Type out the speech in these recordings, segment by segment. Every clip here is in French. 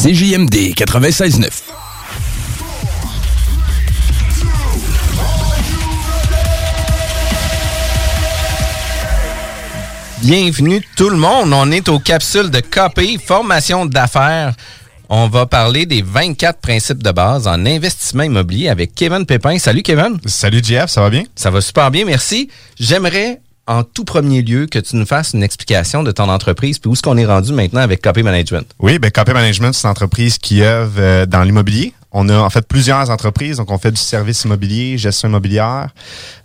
CJMD 96.9. Bienvenue tout le monde. On est aux capsules de KP, formation d'affaires. On va parler des 24 principes de base en investissement immobilier avec Kevin Pépin. Salut Kevin. Salut Jeff, ça va bien? Ça va super bien, merci. J'aimerais en tout premier lieu que tu nous fasses une explication de ton entreprise puis où est-ce qu'on est rendu maintenant avec KP Management? Oui, ben KP Management, c'est une entreprise qui œuvre euh, dans l'immobilier. On a en fait plusieurs entreprises, donc on fait du service immobilier, gestion immobilière,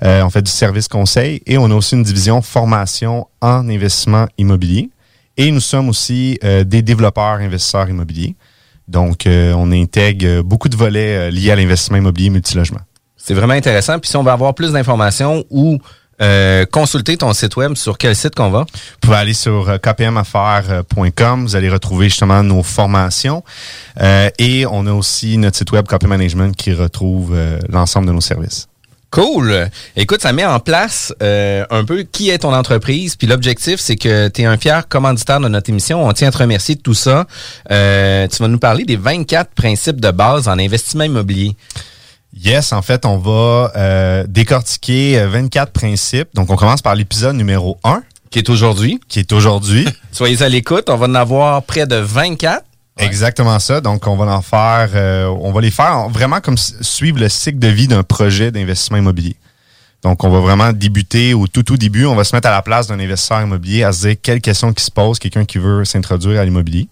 euh, on fait du service conseil et on a aussi une division formation en investissement immobilier. Et nous sommes aussi euh, des développeurs investisseurs immobiliers. Donc, euh, on intègre beaucoup de volets euh, liés à l'investissement immobilier multilogement. C'est vraiment intéressant. Puis si on veut avoir plus d'informations ou euh, consulter ton site web, sur quel site qu'on va? Vous pouvez aller sur euh, kpmaffaires.com. Vous allez retrouver justement nos formations. Euh, et on a aussi notre site web KP Management qui retrouve euh, l'ensemble de nos services. Cool. Écoute, ça met en place euh, un peu qui est ton entreprise. Puis l'objectif, c'est que tu es un fier commanditaire de notre émission. On tient à te remercier de tout ça. Euh, tu vas nous parler des 24 principes de base en investissement immobilier. Yes, en fait, on va euh, décortiquer euh, 24 principes. Donc, on commence par l'épisode numéro 1, Qui est aujourd'hui. qui est aujourd'hui. Soyez à l'écoute. On va en avoir près de 24. Exactement ça. Donc, on va en faire, euh, on va les faire en- vraiment comme suivre le cycle de vie d'un projet d'investissement immobilier. Donc, on va vraiment débuter au tout, tout début. On va se mettre à la place d'un investisseur immobilier, à se dire quelles questions qui se posent, quelqu'un qui veut s'introduire à l'immobilier.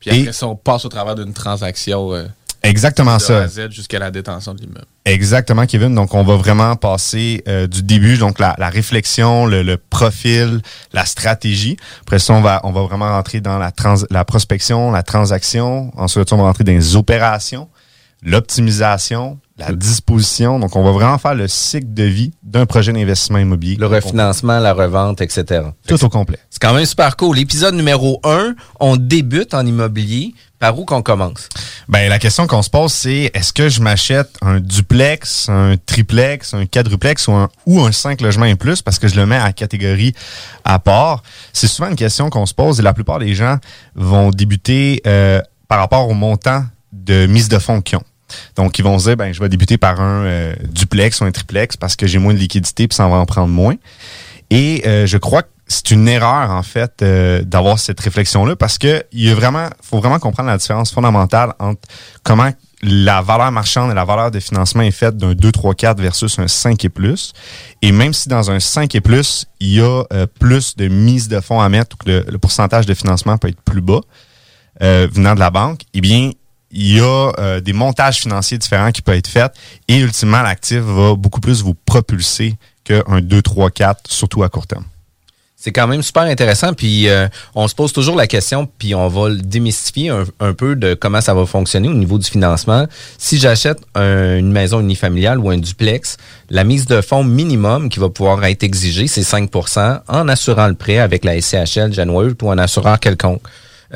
Puis après Et- ça, on passe au travers d'une transaction euh, Exactement de A ça. jusqu'à la détention de l'immeuble. Exactement, Kevin. Donc, on va vraiment passer euh, du début, donc la, la réflexion, le, le profil, la stratégie. Après ça, on va, on va vraiment rentrer dans la, trans, la prospection, la transaction. Ensuite, on va rentrer dans les opérations, l'optimisation, la disposition. Donc, on va vraiment faire le cycle de vie d'un projet d'investissement immobilier. Le refinancement, la revente, etc. Tout au complet. C'est quand même super cool. L'épisode numéro 1, on débute en immobilier. Par où qu'on commence? Ben, la question qu'on se pose, c'est est-ce que je m'achète un duplex, un triplex, un quadruplex ou un, ou un 5 logements et plus parce que je le mets en catégorie à part? C'est souvent une question qu'on se pose et la plupart des gens vont débuter euh, par rapport au montant de mise de fonds qu'ils ont. Donc, ils vont se dire, ben, je vais débuter par un euh, duplex ou un triplex parce que j'ai moins de liquidité puis ça va en prendre moins. Et euh, je crois que c'est une erreur, en fait, euh, d'avoir cette réflexion-là parce que il y a vraiment, faut vraiment comprendre la différence fondamentale entre comment la valeur marchande et la valeur de financement est faite d'un 2, 3, 4 versus un 5 et plus. Et même si dans un 5 et plus, il y a euh, plus de mise de fonds à mettre ou que le, le pourcentage de financement peut être plus bas euh, venant de la banque, eh bien, il y a euh, des montages financiers différents qui peuvent être faits et ultimement, l'actif va beaucoup plus vous propulser qu'un 2, 3, 4, surtout à court terme. C'est quand même super intéressant. Puis euh, on se pose toujours la question, puis on va le démystifier un, peu de comment ça va fonctionner au niveau du financement. Si j'achète un- une maison unifamiliale ou un duplex, la mise de fonds minimum qui va pouvoir être exigée, c'est 5% en assurant le prêt avec la SCHL, January ou un assureur quelconque.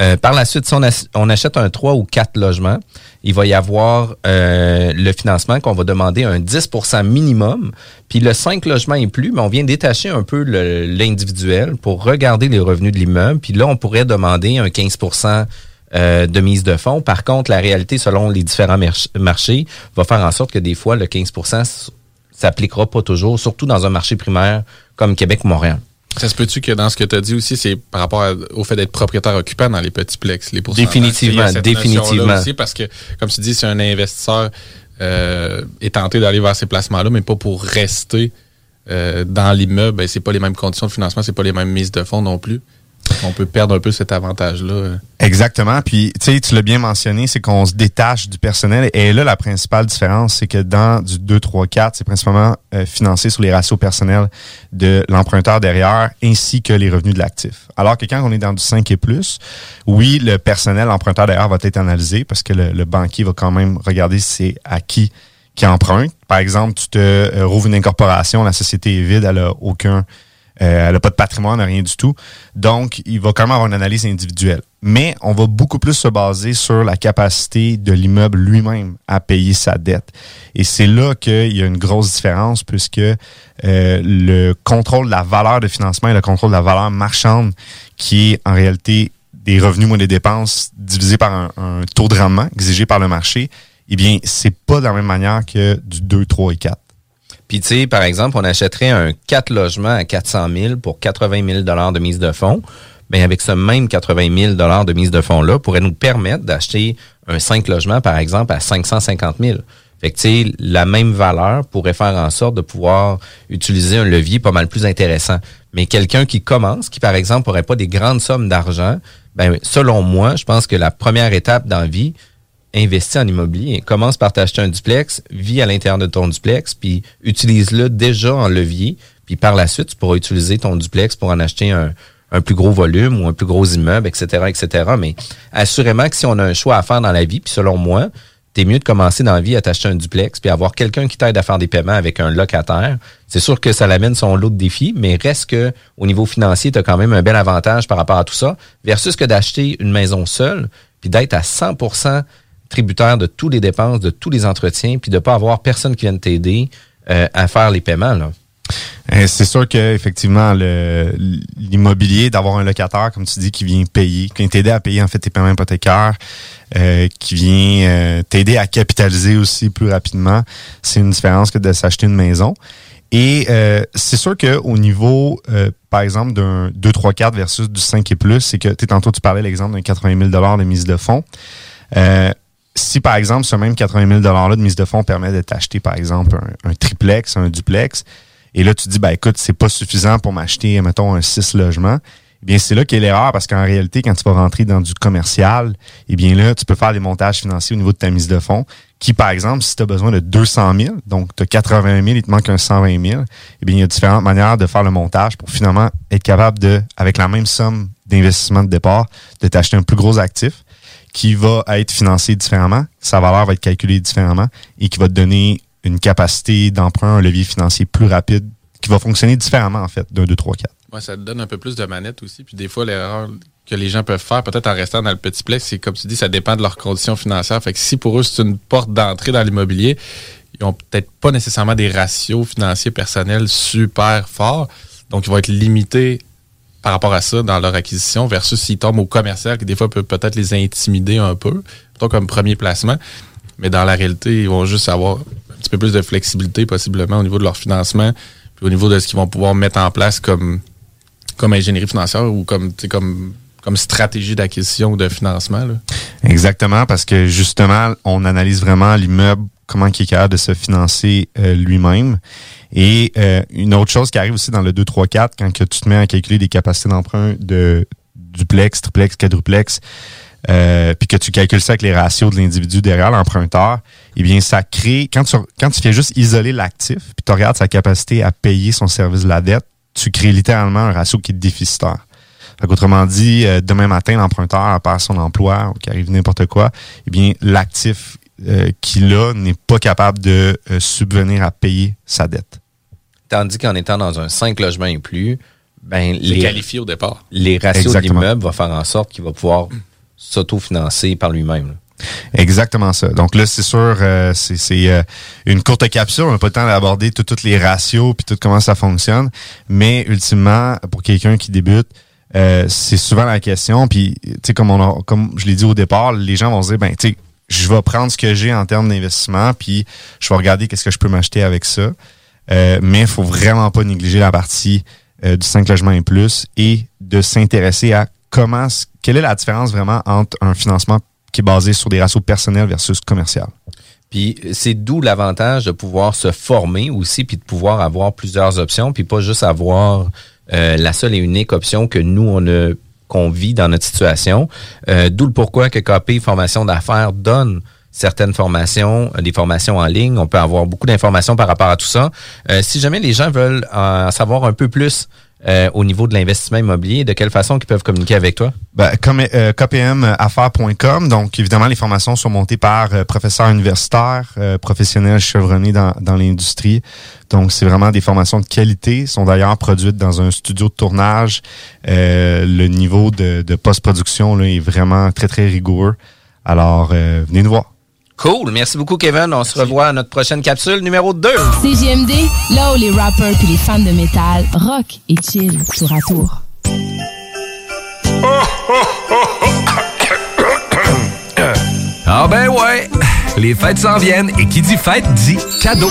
Euh, par la suite, si on, ach- on achète un 3 ou 4 logements, il va y avoir euh, le financement qu'on va demander un 10% minimum. Puis le 5 logements et plus, mais on vient détacher un peu l'individuel pour regarder les revenus de l'immeuble. Puis là, on pourrait demander un 15% euh, de mise de fonds. Par contre, la réalité, selon les différents marchés, va faire en sorte que des fois, le 15 s- s'appliquera pas toujours, surtout dans un marché primaire comme Québec ou Montréal. Ça se peut-tu que dans ce que tu as dit aussi, c'est par rapport à- au fait d'être propriétaire occupant dans les petits plex, les pourcentages? Définitivement, cette définitivement. Aussi parce que, comme tu dis, c'est un investisseur euh, est tenté d'aller vers ces placements-là, mais pas pour rester euh, dans l'immeuble. Ben, c'est pas les mêmes conditions de financement, c'est pas les mêmes mises de fonds non plus. On peut perdre un peu cet avantage-là. Exactement. Puis, tu sais, tu l'as bien mentionné, c'est qu'on se détache du personnel. Et là, la principale différence, c'est que dans du 2, 3, 4, c'est principalement euh, financé sur les ratios personnels de l'emprunteur derrière, ainsi que les revenus de l'actif. Alors que quand on est dans du 5 et plus, oui, le personnel, l'emprunteur derrière va être analysé parce que le, banquier va quand même regarder si c'est à qui qui emprunte. Par exemple, tu te euh, rouvres une incorporation, la société est vide, elle a aucun euh, elle n'a pas de patrimoine, rien du tout. Donc, il va quand même avoir une analyse individuelle. Mais on va beaucoup plus se baser sur la capacité de l'immeuble lui-même à payer sa dette. Et c'est là qu'il y a une grosse différence puisque euh, le contrôle de la valeur de financement et le contrôle de la valeur marchande qui est en réalité des revenus moins des dépenses divisé par un, un taux de rendement exigé par le marché, eh bien, c'est pas de la même manière que du 2, 3 et 4. Puis, tu sais, par exemple, on achèterait un 4 logements à 400 000 pour 80 000 de mise de fonds. Bien, avec ce même 80 000 de mise de fonds-là, pourrait nous permettre d'acheter un 5 logements, par exemple, à 550 000. Fait que, la même valeur pourrait faire en sorte de pouvoir utiliser un levier pas mal plus intéressant. Mais quelqu'un qui commence, qui, par exemple, n'aurait pas des grandes sommes d'argent, ben, selon moi, je pense que la première étape dans la vie, investis en immobilier. Commence par t'acheter un duplex, vis à l'intérieur de ton duplex, puis utilise-le déjà en levier. Puis par la suite, tu pourras utiliser ton duplex pour en acheter un, plus gros volume ou un plus gros immeuble, etc., etc. Mais assurément que si on a un choix à faire dans la vie, puis selon moi, t'es mieux de commencer dans la vie à t'acheter un duplex, puis avoir quelqu'un qui t'aide à faire des paiements avec un locataire. C'est sûr que ça l'amène son lot de défis, mais reste que au niveau financier, tu as quand même un bel avantage par rapport à tout ça, versus que d'acheter une maison seule, puis d'être à 100 tributaire de tous les dépenses, de tous les entretiens, puis de pas avoir personne qui vienne t'aider euh, à faire les paiements. Là. C'est sûr que effectivement l'immobilier, d'avoir un locataire, comme tu dis, qui vient payer, qui vient t'aider à payer en fait tes paiements hypothécaires, euh, qui vient euh, t'aider à capitaliser aussi plus rapidement, c'est une différence que de s'acheter une maison. Et euh, c'est sûr que au niveau, euh, par exemple, d'un 2, 3, 4 versus du 5 et plus, c'est que tantôt tu parlais l'exemple d'un 80 000 de mise de fonds. Euh, si par exemple ce même 80 000 là de mise de fonds permet de t'acheter par exemple un, triplex, un duplex, et là tu dis ben écoute c'est pas suffisant pour m'acheter mettons un 6 logements, eh bien c'est là qu'est l'erreur parce qu'en réalité quand tu vas rentrer dans du commercial, eh bien là tu peux faire des montages financiers au niveau de ta mise de fonds qui par exemple si tu as besoin de 200 000, donc tu as 80 000, il te manque un 120 000, eh bien il y a différentes manières de faire le montage pour finalement être capable de avec la même somme d'investissement de départ de t'acheter un plus gros actif qui va être financé différemment, sa valeur va être calculée différemment et qui va te donner une capacité d'emprunt, un levier financier plus rapide, qui va fonctionner différemment en fait d'un 2, 3, 4. Ouais, ça te donne un peu plus de manette aussi. Puis des fois, l'erreur que les gens peuvent faire, peut-être en restant dans le petit plex, c'est comme tu dis, ça dépend de leurs conditions financières. Fait que si pour eux, c'est une porte d'entrée dans l'immobilier, ils ont peut-être pas nécessairement des ratios financiers personnels super forts. Donc, ils vont être limités par rapport à ça dans leur acquisition versus s'ils tombent au commercial qui des fois peut peut-être les intimider un peu, plutôt comme premier placement. Mais dans la réalité, ils vont juste avoir un petit peu plus de flexibilité possiblement au niveau de leur financement, puis au niveau de ce qu'ils vont pouvoir mettre en place comme, comme ingénierie financière ou comme, comme, comme stratégie d'acquisition ou de financement. Là. Exactement, parce que justement, on analyse vraiment l'immeuble, comment il est capable de se financer euh, lui-même. Et euh, une autre chose qui arrive aussi dans le 2, 3, 4, quand que tu te mets à calculer des capacités d'emprunt de duplex, triplex, quadruplex, euh, puis que tu calcules ça avec les ratios de l'individu derrière l'emprunteur, eh bien, ça crée, quand tu, quand tu fais juste isoler l'actif, puis tu regardes sa capacité à payer son service de la dette, tu crées littéralement un ratio qui est déficitaire. Autrement dit, euh, demain matin, l'emprunteur perd son emploi ou qu'il arrive n'importe quoi, eh bien, l'actif euh, qu'il a n'est pas capable de euh, subvenir à payer sa dette. Tandis qu'en étant dans un 5 logements et plus, ben, les, qualifié au départ. les ratios Exactement. de l'immeuble vont faire en sorte qu'il va pouvoir s'autofinancer par lui-même. là. Exactement ça. Donc là, c'est sûr, euh, c'est c'est, euh, une courte capsule. On n'a pas le temps d'aborder tout- toutes les ratios puis tout comment ça fonctionne. Mais ultimement, pour quelqu'un qui débute, euh, c'est souvent la question. Puis, tu sais, comme on a, comme je l'ai dit au départ, les gens vont se dire, ben, tu sais, je vais prendre ce que j'ai en termes d'investissement, puis je vais regarder qu'est-ce que je peux m'acheter avec ça. Euh, mais il faut vraiment pas négliger la partie euh, du 5 logements et plus et de s'intéresser à comment, quelle est la différence vraiment entre un financement qui est basé sur des ratios personnels versus commercial? Puis c'est d'où l'avantage de pouvoir se former aussi, puis de pouvoir avoir plusieurs options, puis pas juste avoir euh, la seule et unique option que nous, on a qu'on vit dans notre situation. Euh, d'où le pourquoi que KP Formation d'affaires donne certaines formations, euh, des formations en ligne. On peut avoir beaucoup d'informations par rapport à tout ça. Euh, si jamais les gens veulent en savoir un peu plus euh, au niveau de l'investissement immobilier, de quelle façon ils peuvent communiquer avec toi? Ben, comme euh, kpmaffaires.com. Donc, évidemment, les formations sont montées par euh, professeurs universitaires, euh, professionnels chevronnés dans, dans l'industrie. Donc, c'est vraiment des formations de qualité. sont d'ailleurs produites dans un studio de tournage. Euh, le niveau de, de post-production là, est vraiment très, très rigoureux. Alors, venez nous voir. Cool. Merci beaucoup, Kevin. On se revoit à notre prochaine capsule numéro 2. CGMD, là où les rappers puis les fans de métal rock et chill tour à tour. Ah ben ouais, les fêtes s'en viennent et qui dit fête dit cadeau.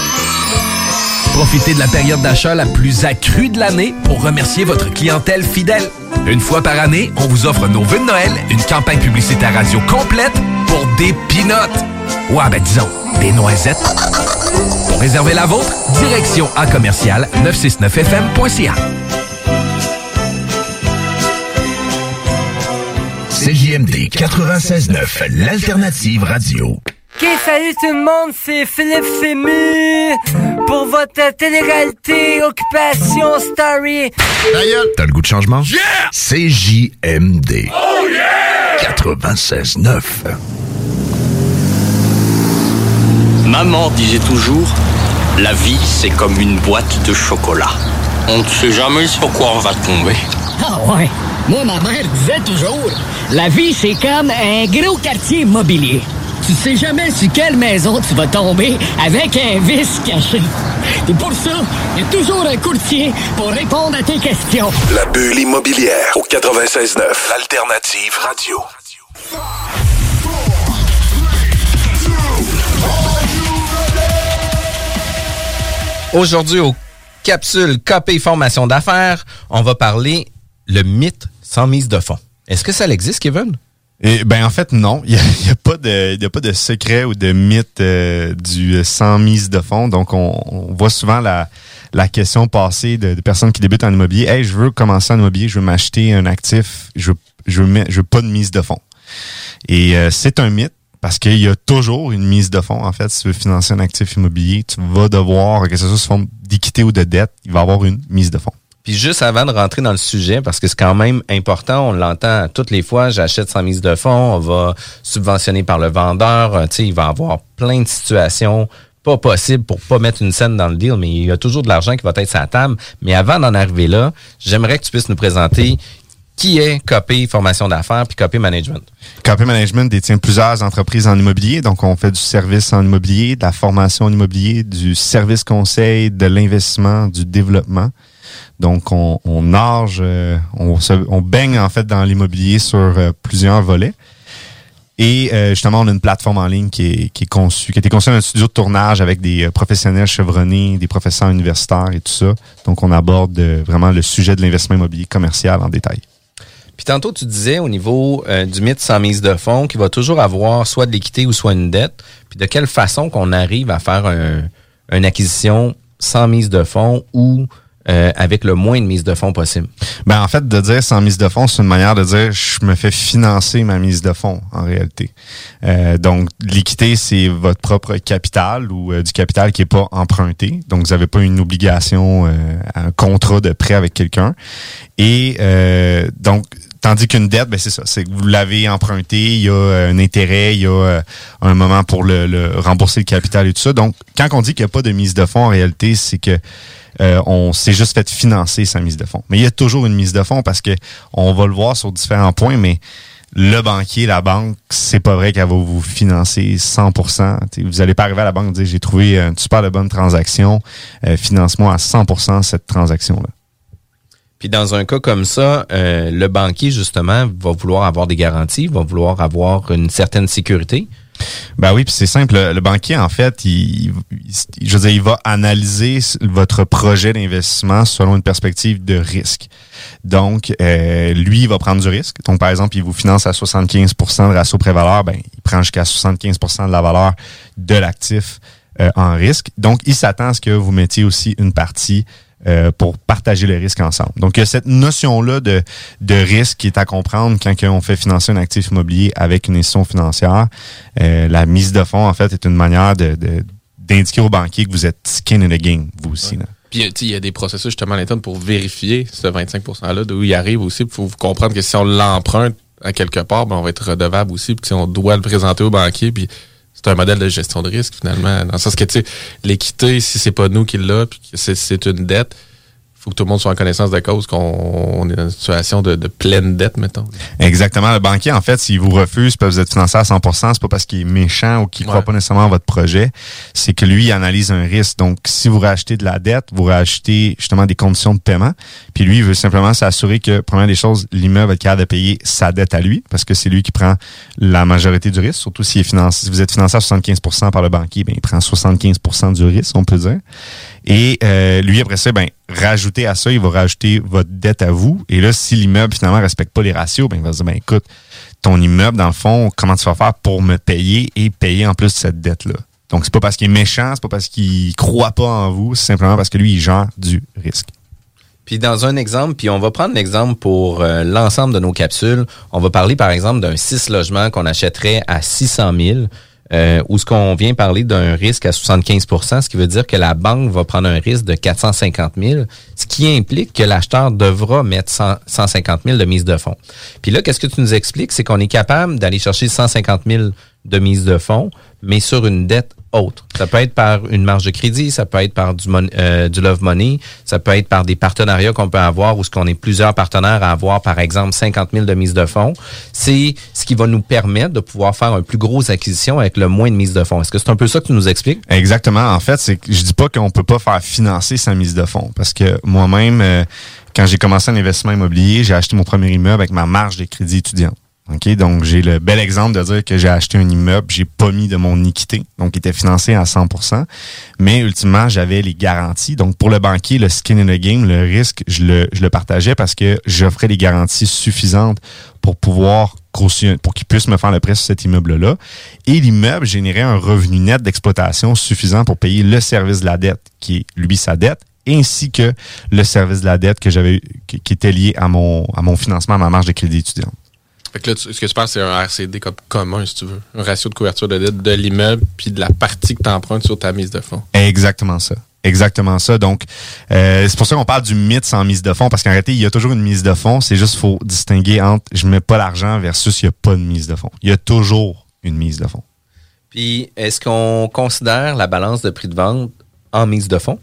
Profitez de la période d'achat la plus accrue de l'année pour remercier votre clientèle fidèle. Une fois par année, on vous offre nos vœux de Noël, une campagne publicitaire radio complète pour des pinottes. Ouais, ben disons, des noisettes. Pour réserver la vôtre, direction à commercial 969fm.ca. CJMD 96.9, l'alternative radio. Ok, salut tout le monde, c'est Philippe Fému pour votre télé-réalité Occupation Story. T'as le goût de changement? Yeah! CJMD. Oh yeah! 96.9. Maman disait toujours, la vie c'est comme une boîte de chocolat. On ne sait jamais sur quoi on va tomber. Ah ouais. Moi, ma mère disait toujours, la vie, c'est comme un gros quartier immobilier. Tu sais jamais sur quelle maison tu vas tomber avec un vice caché. Et pour ça, il y a toujours un courtier pour répondre à tes questions. La bulle immobilière au 96.9, l'alternative radio. Aujourd'hui, au capsule KP Formation d'affaires, on va parler le mythe sans mise de fonds. Est-ce que ça existe, Kevin? Et, ben en fait non, il n'y a, y a pas de y a pas de secret ou de mythe euh, du sans mise de fonds. Donc on, voit souvent la question passer de, personnes qui débutent en immobilier. Hey, je veux commencer en immobilier, je veux m'acheter un actif, je veux, je veux pas de mise de fonds. Et euh, c'est un mythe parce qu'il y a toujours une mise de fonds. En fait, si tu veux financer un actif immobilier, tu vas devoir, que ce soit sous forme d'équité ou de dette, il va y avoir une mise de fonds. Puis juste avant de rentrer dans le sujet, parce que c'est quand même important, on l'entend toutes les fois, j'achète sans mise de fonds, on va subventionner par le vendeur, euh, tu sais, il va avoir plein de situations pas possibles pour pas mettre une scène dans le deal, mais il y a toujours de l'argent qui va être la table. Mais avant d'en arriver là, j'aimerais que tu puisses nous présenter qui est Copé Formation d'affaires puis Copé Management. KP Management détient plusieurs entreprises en immobilier. Donc, on fait du service en immobilier, de la formation en immobilier, du service conseil, de l'investissement, du développement. Donc, on, nage, euh, on, baigne en fait dans l'immobilier sur euh, plusieurs volets. Et euh, justement, on a une plateforme en ligne qui est, conçue, qui a été conçue dans un studio de tournage avec des professionnels chevronnés, des professeurs universitaires et tout ça. Donc, on aborde vraiment le sujet de l'investissement immobilier commercial en détail. Puis tantôt, tu disais au niveau du mythe sans mise de fonds qu'il va toujours avoir soit de l'équité ou soit une dette. Puis de quelle façon qu'on arrive à faire un, une acquisition sans mise de fonds ou euh, avec le moins de mise de fonds possible? Ben en fait, de dire sans mise de fonds, c'est une manière de dire je me fais financer ma mise de fonds en réalité. Euh, donc l'équité, c'est votre propre capital ou euh, du capital qui est pas emprunté. Donc vous n'avez pas une obligation, euh, un contrat de prêt avec quelqu'un. Et euh, donc Tandis qu'une dette, ben c'est ça, c'est que vous l'avez emprunté, il y a un intérêt, il y a un moment pour le, le rembourser le capital et tout ça. Donc, quand on dit qu'il n'y a pas de mise de fonds, en réalité, c'est que euh, on s'est juste fait financer sa mise de fonds. Mais il y a toujours une mise de fonds parce que on va le voir sur différents points, mais le banquier, la banque, c'est pas vrai qu'elle va vous financer 100%. vous allez pas arriver à la banque et dire j'ai trouvé une super bonne transaction, euh, finance-moi à 100% cette transaction-là. Puis dans un cas comme ça, euh, le banquier, justement, va vouloir avoir des garanties, va vouloir avoir une certaine sécurité. Ben oui, puis c'est simple. Le, banquier, en fait, il, je veux dire, il va analyser votre projet d'investissement selon une perspective de risque. Donc, euh, lui, il va prendre du risque. Donc, par exemple, il vous finance à 75% de ratio pré-valeur, ben, il prend jusqu'à 75% de la valeur de l'actif euh, en risque. Donc, il s'attend à ce que vous mettiez aussi une partie euh, pour partager le risque ensemble. Donc, il y a cette notion-là de, de risque qui est à comprendre quand on fait financer un actif immobilier avec une institution financière. Euh, la mise de fonds, en fait, est une manière de, d'indiquer aux banquiers que vous êtes skin in the game, vous aussi. Puis, il y a des processus justement à l'interne pour vérifier ce 25 $-là, d'où il arrive aussi. Il faut comprendre que si on l'emprunte à quelque part, ben, on va être redevable aussi. Puis, on doit le présenter au banquier. Puis, c'est un modèle de gestion de risque finalement. Dans le sens que tu sais, l'équité, si c'est pas nous qui l'a, puis c'est une dette, faut que tout le monde soit en connaissance de cause qu'on est dans une situation de, pleine dette, mettons. Exactement. Le banquier, en fait, s'il vous refuse que vous êtes financé à 100% c'est pas parce qu'il est méchant ou qu'il croit pas nécessairement à votre projet. C'est que lui, il analyse un risque. Donc, si vous rachetez de la dette, vous rachetez justement des conditions de paiement. Puis lui, il veut simplement s'assurer que, première des choses, l'immeuble est capable de payer sa dette à lui, parce que c'est lui qui prend la majorité du risque. Surtout s'il est financé, si vous êtes financé à 75% par le banquier, ben, il prend 75% du risque, on peut dire. Et euh, lui, après ça, ben, rajouter à ça, il va rajouter votre dette à vous. Et là, si l'immeuble, finalement, respecte pas les ratios, ben, il va se dire, ben, écoute, ton immeuble, dans le fond, comment tu vas faire pour me payer et payer en plus cette dette-là? Donc, c'est pas parce qu'il est méchant, c'est pas parce qu'il croit pas en vous, c'est simplement parce que lui, il gère du risque. Puis dans un exemple, puis on va prendre l'exemple pour euh, l'ensemble de nos capsules. On va parler par exemple d'un 6 logements qu'on achèterait à 600 000 euh, où ce qu'on vient parler d'un risque à 75% ce qui veut dire que la banque va prendre un risque de 450 000, ce qui implique que l'acheteur devra mettre 150 000 de mise de fonds. Puis là, qu'est-ce que tu nous expliques? C'est qu'on est capable d'aller chercher 150 000 de mise de fonds, mais sur une dette autre. Ça peut être par une marge de crédit, ça peut être par du, euh, du love money, ça peut être par des partenariats qu'on peut avoir ou ce qu'on est plusieurs partenaires à avoir, par exemple 50 000 de mise de fonds. C'est ce qui va nous permettre de pouvoir faire un plus gros acquisition avec le moins de mise de fonds. Est-ce que c'est un peu ça que tu nous expliques? Exactement. En fait, c'est que je dis pas qu'on peut pas faire financer sa mise de fonds parce que moi-même, euh, quand j'ai commencé un investissement immobilier, j'ai acheté mon premier immeuble avec ma marge de crédit étudiant. Donc j'ai le bel exemple de dire que j'ai acheté un immeuble, j'ai pas mis de mon équité, donc il était financé à 100% mais ultimement, j'avais les garanties. Donc pour le banquier, le skin in the game, le risque, je le, je le partageais parce que j'offrais les garanties suffisantes pour pouvoir pour qu'il puisse me faire le prêt sur cet immeuble-là. Et l'immeuble générait un revenu net d'exploitation suffisant pour payer le service de la dette, qui est lui sa dette, ainsi que le service de la dette que j'avais qui, qui était lié à mon à mon financement, à ma marge de crédit étudiant. Fait que là, ce que tu penses, c'est un RCD comme commun, si tu veux. Un ratio de couverture de dette de l'immeuble puis de la partie que tu empruntes sur ta mise de fonds. Exactement ça. Exactement ça. Donc, euh, c'est pour ça qu'on parle du mythe sans mise de fonds, parce qu'en réalité, il y a toujours une mise de fonds. C'est juste faut distinguer entre je mets pas l'argent versus il n'y a pas de mise de fonds. Il y a toujours une mise de fonds. Puis, est-ce qu'on considère la balance de prix de vente en mise de fonds?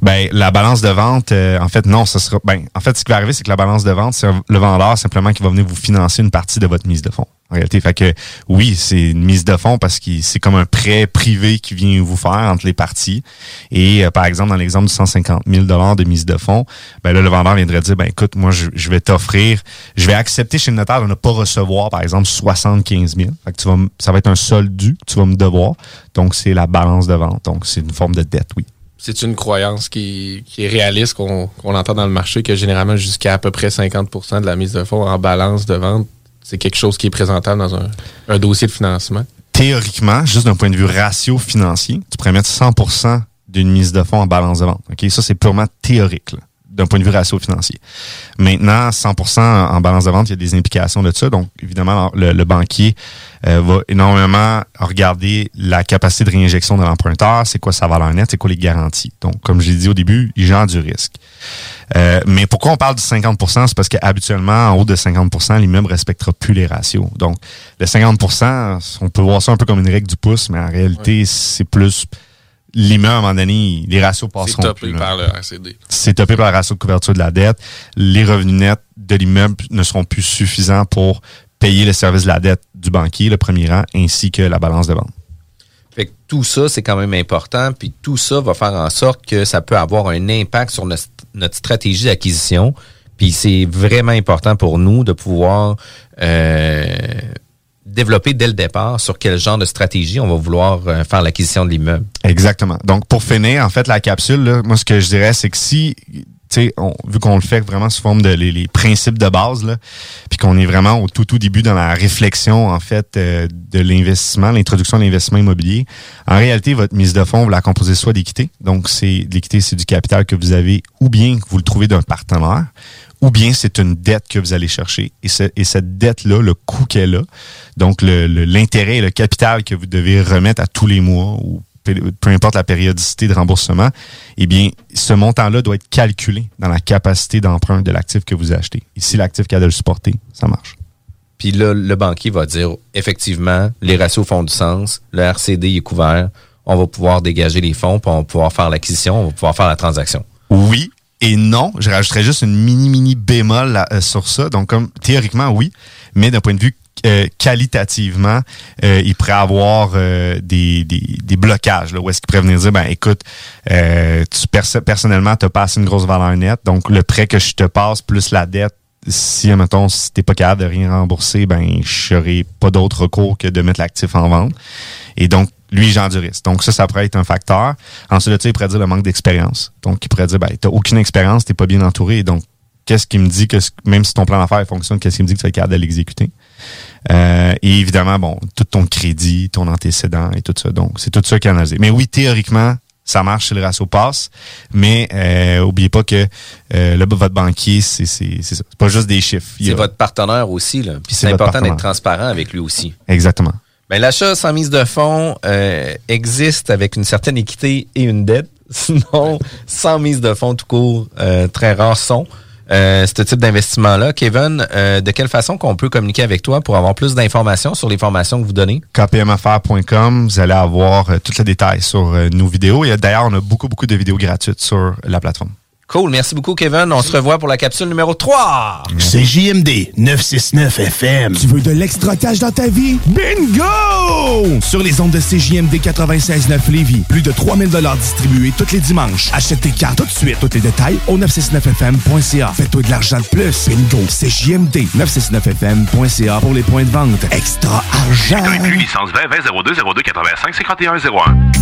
Ben la balance de vente, euh, en fait non, ce sera. Ben en fait, ce qui va arriver, c'est que la balance de vente, c'est le vendeur simplement qui va venir vous financer une partie de votre mise de fonds. En réalité, fait que oui, c'est une mise de fonds parce que c'est comme un prêt privé qui vient vous faire entre les parties. Et euh, par exemple, dans l'exemple du 150 000 dollars de mise de fonds, ben là le vendeur viendrait dire, ben écoute, moi je, vais t'offrir, je vais accepter chez le notaire de ne pas recevoir par exemple 75 000. Fait que tu vas, ça va être un solde dû que tu vas me devoir. Donc c'est la balance de vente. Donc c'est une forme de dette, oui c'est une croyance qui, est réaliste, qu'on entend dans le marché, que généralement jusqu'à à peu près 50% de la mise de fonds en balance de vente, c'est quelque chose qui est présentable dans un, dossier de financement. Théoriquement, juste d'un point de vue ratio financier, tu pourrais mettre 100% d'une mise de fonds en balance de vente. Ça, c'est purement théorique. là, d'un point de vue ratio financier. Maintenant, 100% en balance de vente, il y a des implications de ça. Donc, évidemment, le, le banquier euh, va énormément regarder la capacité de réinjection de l'emprunteur, c'est quoi sa valeur nette, c'est quoi les garanties? Donc, comme j'ai dit au début, il gère du risque. Euh, mais pourquoi on parle du 50% C'est parce qu'habituellement, en haut de 50% l'immeuble respectera plus les ratios. Donc, le 50% on peut voir ça un peu comme une règle du pouce, mais en réalité, c'est plus l'immeuble, à un moment donné, les ratios C'est passeront topé plus. là par le RCD. c'est topé par le ratio de couverture de la dette. Les revenus nets de l'immeuble ne seront plus suffisants pour payer le service de la dette du banquier, le premier rang, ainsi que la balance de vente. Fait que tout ça, c'est quand même important. Puis tout ça va faire en sorte que ça peut avoir un impact sur notre, notre stratégie d'acquisition. Puis c'est vraiment important pour nous de pouvoir euh, développer dès le départ sur quel genre de stratégie on va vouloir euh, faire l'acquisition de l'immeuble? Exactement. Donc, pour finir, en fait, la capsule, là, moi, ce que je dirais, c'est que si, tu sais, on- vu qu'on le fait vraiment sous forme de les, les principes de base, puis qu'on est vraiment au tout, tout début dans la réflexion, en fait, euh, de l'investissement, l'introduction de l'investissement immobilier, en réalité, votre mise de fonds, vous la composez soit d'équité. Donc, c'est l'équité, c'est du capital que vous avez, ou bien que vous le trouvez d'un partenaire, ou bien c'est une dette que vous allez chercher. Et, ce- et cette dette-là, le coût qu'elle a, donc le- le- l'intérêt et le capital que vous devez remettre à tous les mois, ou peu, peu importe la périodicité de remboursement, eh bien, ce montant-là doit être calculé dans la capacité d'emprunt de l'actif que vous achetez. Et si l'actif qui a de le supporter, ça marche. Puis là, le banquier va dire effectivement, les ratios font du sens, le RCD est couvert, on va pouvoir dégager les fonds, puis on va pouvoir faire l'acquisition, on va pouvoir faire la transaction. Oui et non. Je rajouterais juste une mini, mini bémol euh, sur ça. Donc, comme théoriquement, oui, mais d'un point de vue euh, qualitativement, euh, il pourrait avoir euh, des, des, des blocages. Là, où est-ce qu'il pourrait venir dire, ben écoute, euh, tu perso- personnellement, tu as passé une grosse valeur nette. Donc, le prêt que je te passe plus la dette, si, mettons, si t'es pas capable de rien rembourser, ben je n'aurai pas d'autre recours que de mettre l'actif en vente. Et donc, lui, risque. Donc, ça, ça pourrait être un facteur. Ensuite, de ça, il pourrait dire le manque d'expérience. Donc, il pourrait dire, ben, t'as aucune expérience, t'es pas bien entouré. Donc, qu'est-ce qui me dit que, ce- même si ton plan d'affaires fonctionne, qu'est-ce qui me dit que tu être capable de l'exécuter? Euh, et évidemment, bon, tout ton crédit, ton antécédent et tout ça. Donc, c'est tout ça qui est analysé. Mais oui, théoriquement, ça marche si le ratio passe, mais euh, oubliez pas que euh, là, votre banquier, c'est c'est c'est ça. C'est pas juste des chiffres. C'est a- votre partenaire aussi, là. Puis C'est important d'être transparent avec lui aussi. Exactement. Ben, l'achat sans mise de fonds euh, existe avec une certaine équité et une dette. Sinon, sans mise de fonds tout court, euh, très rares sont. Euh, ce type d'investissement-là. Kevin, de quelle façon qu'on peut communiquer avec toi pour avoir plus d'informations sur les formations que vous donnez? kpmaffaires.com, vous allez avoir euh, tous les détails sur nos vidéos. Et d'ailleurs, on a beaucoup, beaucoup de vidéos gratuites sur la plateforme. Cool, merci beaucoup Kevin. On se revoit pour la capsule numéro 3. C'est JMD 969 FM. Tu veux de l'extra cash dans ta vie? Bingo! Sur les ondes de CJMD 96.9 Lévis, plus de 3000 distribués tous les dimanches. Achète tes cartes tout de suite. Tous les détails au 969FM.ca. Fais-toi de l'argent de plus. Bingo! CJMD 969FM.ca pour les points de vente. Extra argent! Inclus licence 20 20 02 02 85 51 01.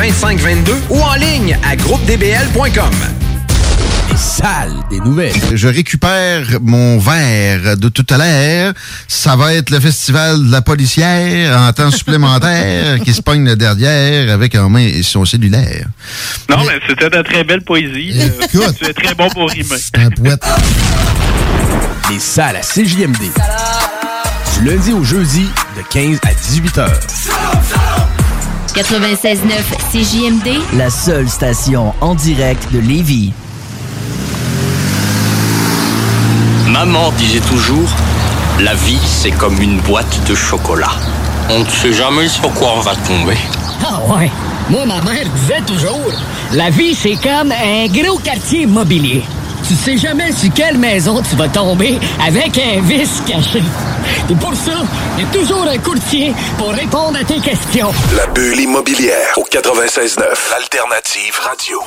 2522 ou en ligne à groupedbl.com. Les salles des nouvelles. Je récupère mon verre de tout à l'heure. Ça va être le festival de la policière en temps supplémentaire qui se pogne le derrière avec en main son cellulaire. Non, mais c'était de très belle poésie. Euh, Écoute. tu es très bon pour rimer. Un poète. Les salles à CJMD. Du lundi au jeudi, de 15 à 18 heures. 96.9 CJMD, La seule station en direct de Lévis. Maman disait toujours, la vie c'est comme une boîte de chocolat. On ne sait jamais sur quoi on va tomber. Ah ouais. Moi, ma mère disait toujours, la vie, c'est comme un gros quartier immobilier. Tu sais jamais sur quelle maison tu vas tomber avec un vice caché. Et pour ça, il y a toujours un courtier pour répondre à tes questions. La bulle immobilière au 96.9. Alternative Radio.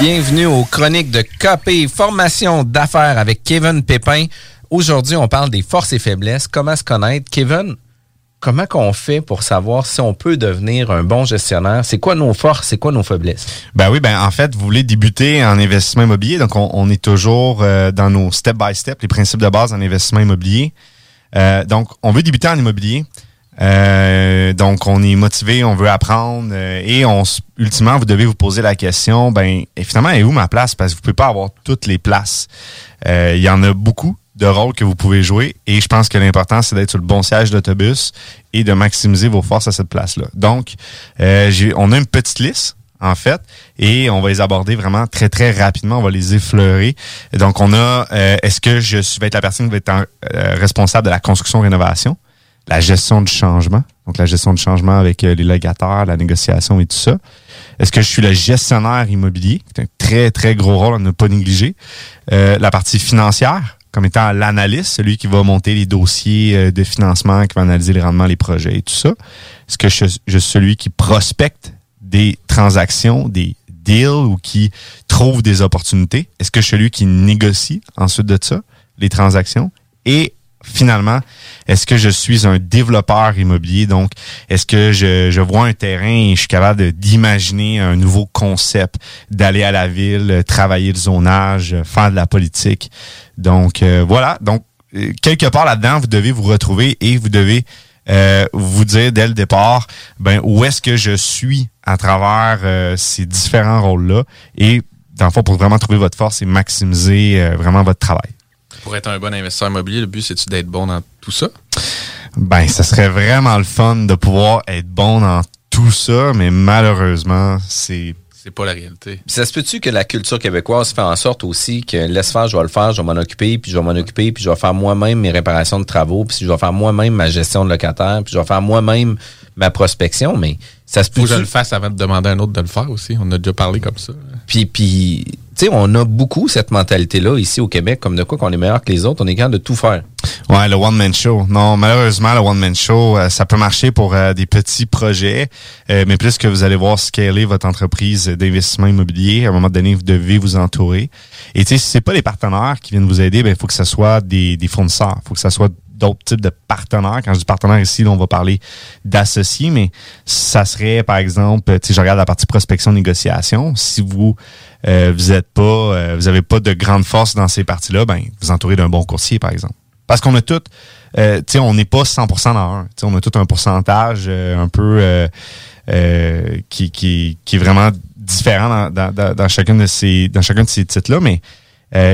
Bienvenue aux chroniques de KP Formation d'affaires avec Kevin Pépin. Aujourd'hui, on parle des forces et faiblesses, comment se connaître. Kevin, comment qu'on fait pour savoir si on peut devenir un bon gestionnaire? C'est quoi nos forces, c'est quoi nos faiblesses? Ben oui, ben en fait, vous voulez débuter en investissement immobilier, donc on, est toujours euh, dans nos step by step, les principes de base en investissement immobilier. Euh, donc, on veut débuter en immobilier. Euh, donc, on est motivé, on veut apprendre et on, ultimement, vous devez vous poser la question, ben, et finalement, est où ma place? Parce que vous pouvez pas avoir toutes les places. Il y en a beaucoup de rôles que vous pouvez jouer et je pense que l'important, c'est d'être sur le bon siège d'autobus et de maximiser vos forces à cette place-là. Donc, euh, on a une petite liste en fait, et on va les aborder vraiment très, très rapidement. On va les effleurer. Donc, on a, euh, est-ce que je vais être la personne qui va être euh, responsable de la construction-rénovation, la gestion du changement, donc la gestion du changement avec euh, les locataires, la négociation et tout ça. Est-ce que je suis le gestionnaire immobilier, qui est un très, très gros rôle à ne pas négliger. Euh, la partie financière, comme étant l'analyste, celui qui va monter les dossiers euh, de financement, qui va analyser les rendements, les projets et tout ça. Est-ce que je, je suis celui qui prospecte des transactions, des deals ou qui trouve des opportunités? Est-ce que je suis celui qui négocie ensuite de ça, les transactions? Et finalement, est-ce que je suis un développeur immobilier? Donc, est-ce que je, je vois un terrain et je suis capable d'imaginer un nouveau concept, d'aller à la ville, euh, travailler le zonage, euh, faire de la politique? Donc, euh, voilà. Donc, euh, quelque part là-dedans, vous devez vous retrouver et vous devez euh, vous dire dès le départ, ben où est-ce que je suis à travers euh, ces différents rôles-là? Et dans le fond, pour vraiment trouver votre force et maximiser vraiment votre travail. Pour être un bon investisseur immobilier, le but, c'est-tu d'être bon dans tout ça? Ben, ça serait vraiment le fun de pouvoir être bon dans tout ça, mais malheureusement, c'est C'est pas la réalité. Puis ça se peut-tu que la culture québécoise fait en sorte aussi que laisse faire, je vais le faire, je vais m'en occuper, puis je vais m'en occuper, puis je vais faire moi-même mes réparations de travaux, puis je vais faire moi-même ma gestion de locataire, puis je vais faire moi-même ma prospection, mais ça se peut Faut que je le fasse avant de demander à un autre de le faire aussi. On a déjà parlé comme ça. Puis, puis on a beaucoup cette mentalité-là ici au Québec, comme de quoi qu'on est meilleur que les autres, on est capable de tout faire. Ouais, le one man show. Non, malheureusement, le one man show, euh, ça peut marcher pour euh, des petits projets, euh, mais plus que vous allez voir scaler votre entreprise d'investissement immobilier, à un moment donné, vous devez vous entourer. Et tu sais, si c'est pas les partenaires qui viennent vous aider, ben il faut que ce soit des, des fournisseurs, faut que ce soit d'autres types de partenaires. Quand je dis partenaire ici, on va parler d'associés, mais ça serait, par exemple, tu sais, je regarde la partie prospection-négociation. Si vous euh, vous êtes pas, euh, vous avez pas de grande force dans ces parties-là, ben vous entourez d'un bon courtier, par exemple. Parce qu'on a tout, euh, tu sais, on n'est pas 100% dans un. Tu sais, on a tout un pourcentage euh, un peu euh, euh, qui, qui, qui est vraiment différent dans, dans, dans, chacun de ces dans chacun de ces titres-là, mais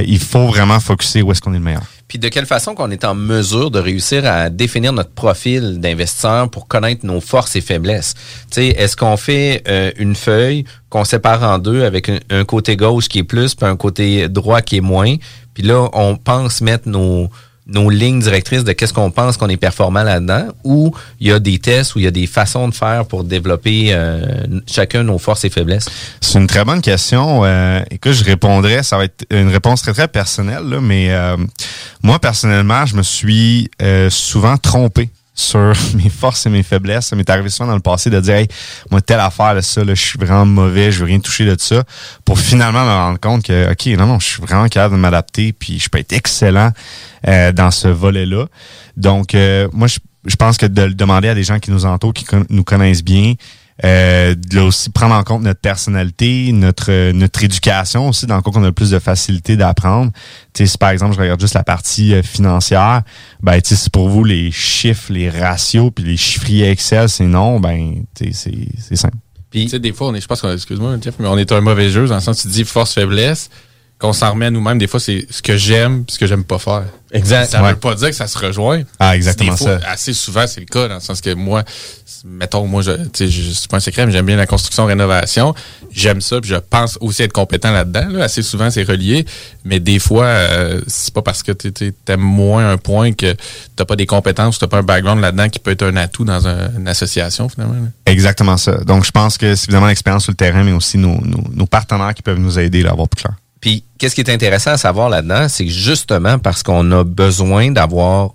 il faut vraiment focuser où est-ce qu'on est le meilleur. Puis de quelle façon qu'on est en mesure de réussir à définir notre profil d'investisseur pour connaître nos forces et faiblesses? Est-ce qu'on fait euh, une feuille qu'on sépare en deux avec un, un côté gauche qui est plus puis un côté droit qui est moins, puis là on pense mettre nos nos lignes directrices de qu'est-ce qu'on pense qu'on est performant là-dedans, ou il y a des tests, ou il y a des façons de faire pour développer euh, chacun nos forces et faiblesses? C'est une très bonne question. Euh, écoute, je répondrais, ça va être une réponse très, très personnelle, là, mais euh, moi, personnellement, je me suis euh, souvent trompé sur mes forces et mes faiblesses. Ça m'est arrivé souvent dans le passé de dire, hey, moi, telle affaire, là, ça, là, je suis vraiment mauvais, je veux rien toucher de ça, pour finalement me rendre compte que, OK, non, non, je suis vraiment capable de m'adapter, puis je peux être excellent euh, dans ce volet-là. Donc, euh, moi, je, je pense que de le demander à des gens qui nous entourent, qui nous connaissent bien, euh, de aussi prendre en compte notre personnalité, notre notre éducation aussi, dans le cas qu'on a le plus de facilité d'apprendre. Tu sais, si par exemple je regarde juste la partie euh, financière, ben tu sais, si pour vous les chiffres, les ratios, puis les chiffriers Excel, c'est non, ben c'est c'est simple. Puis, tu sais, des fois, on est, je pense qu'on, excuse-moi, Jeff, mais on est un mauvais jeu, dans le sens où tu dis force-faiblesse. Qu'on s'en remet à nous-mêmes, des fois, c'est ce que j'aime ce que j'aime pas faire. Exact. Ça Ouais. veut pas dire que ça se rejoint. Ah, exactement Des fois, ça. Assez souvent, c'est le cas, dans le sens que moi, mettons, moi, je, tu sais, je- c'est pas un secret, mais j'aime bien la construction-rénovation. J'aime ça, puis je pense aussi être compétent là-dedans. là. Assez souvent, c'est relié. Mais des fois, euh, c'est pas parce que tu t'aimes moins un point que t'as pas des compétences, t'as pas un background là-dedans qui peut être un atout dans un- une association, finalement. là. Exactement ça. Donc, je pense que c'est évidemment l'expérience sur le terrain, mais aussi nos, nos, nos partenaires qui peuvent nous aider là, à avoir plus clair. Puis, qu'est-ce qui est intéressant à savoir là-dedans, c'est justement parce qu'on a besoin d'avoir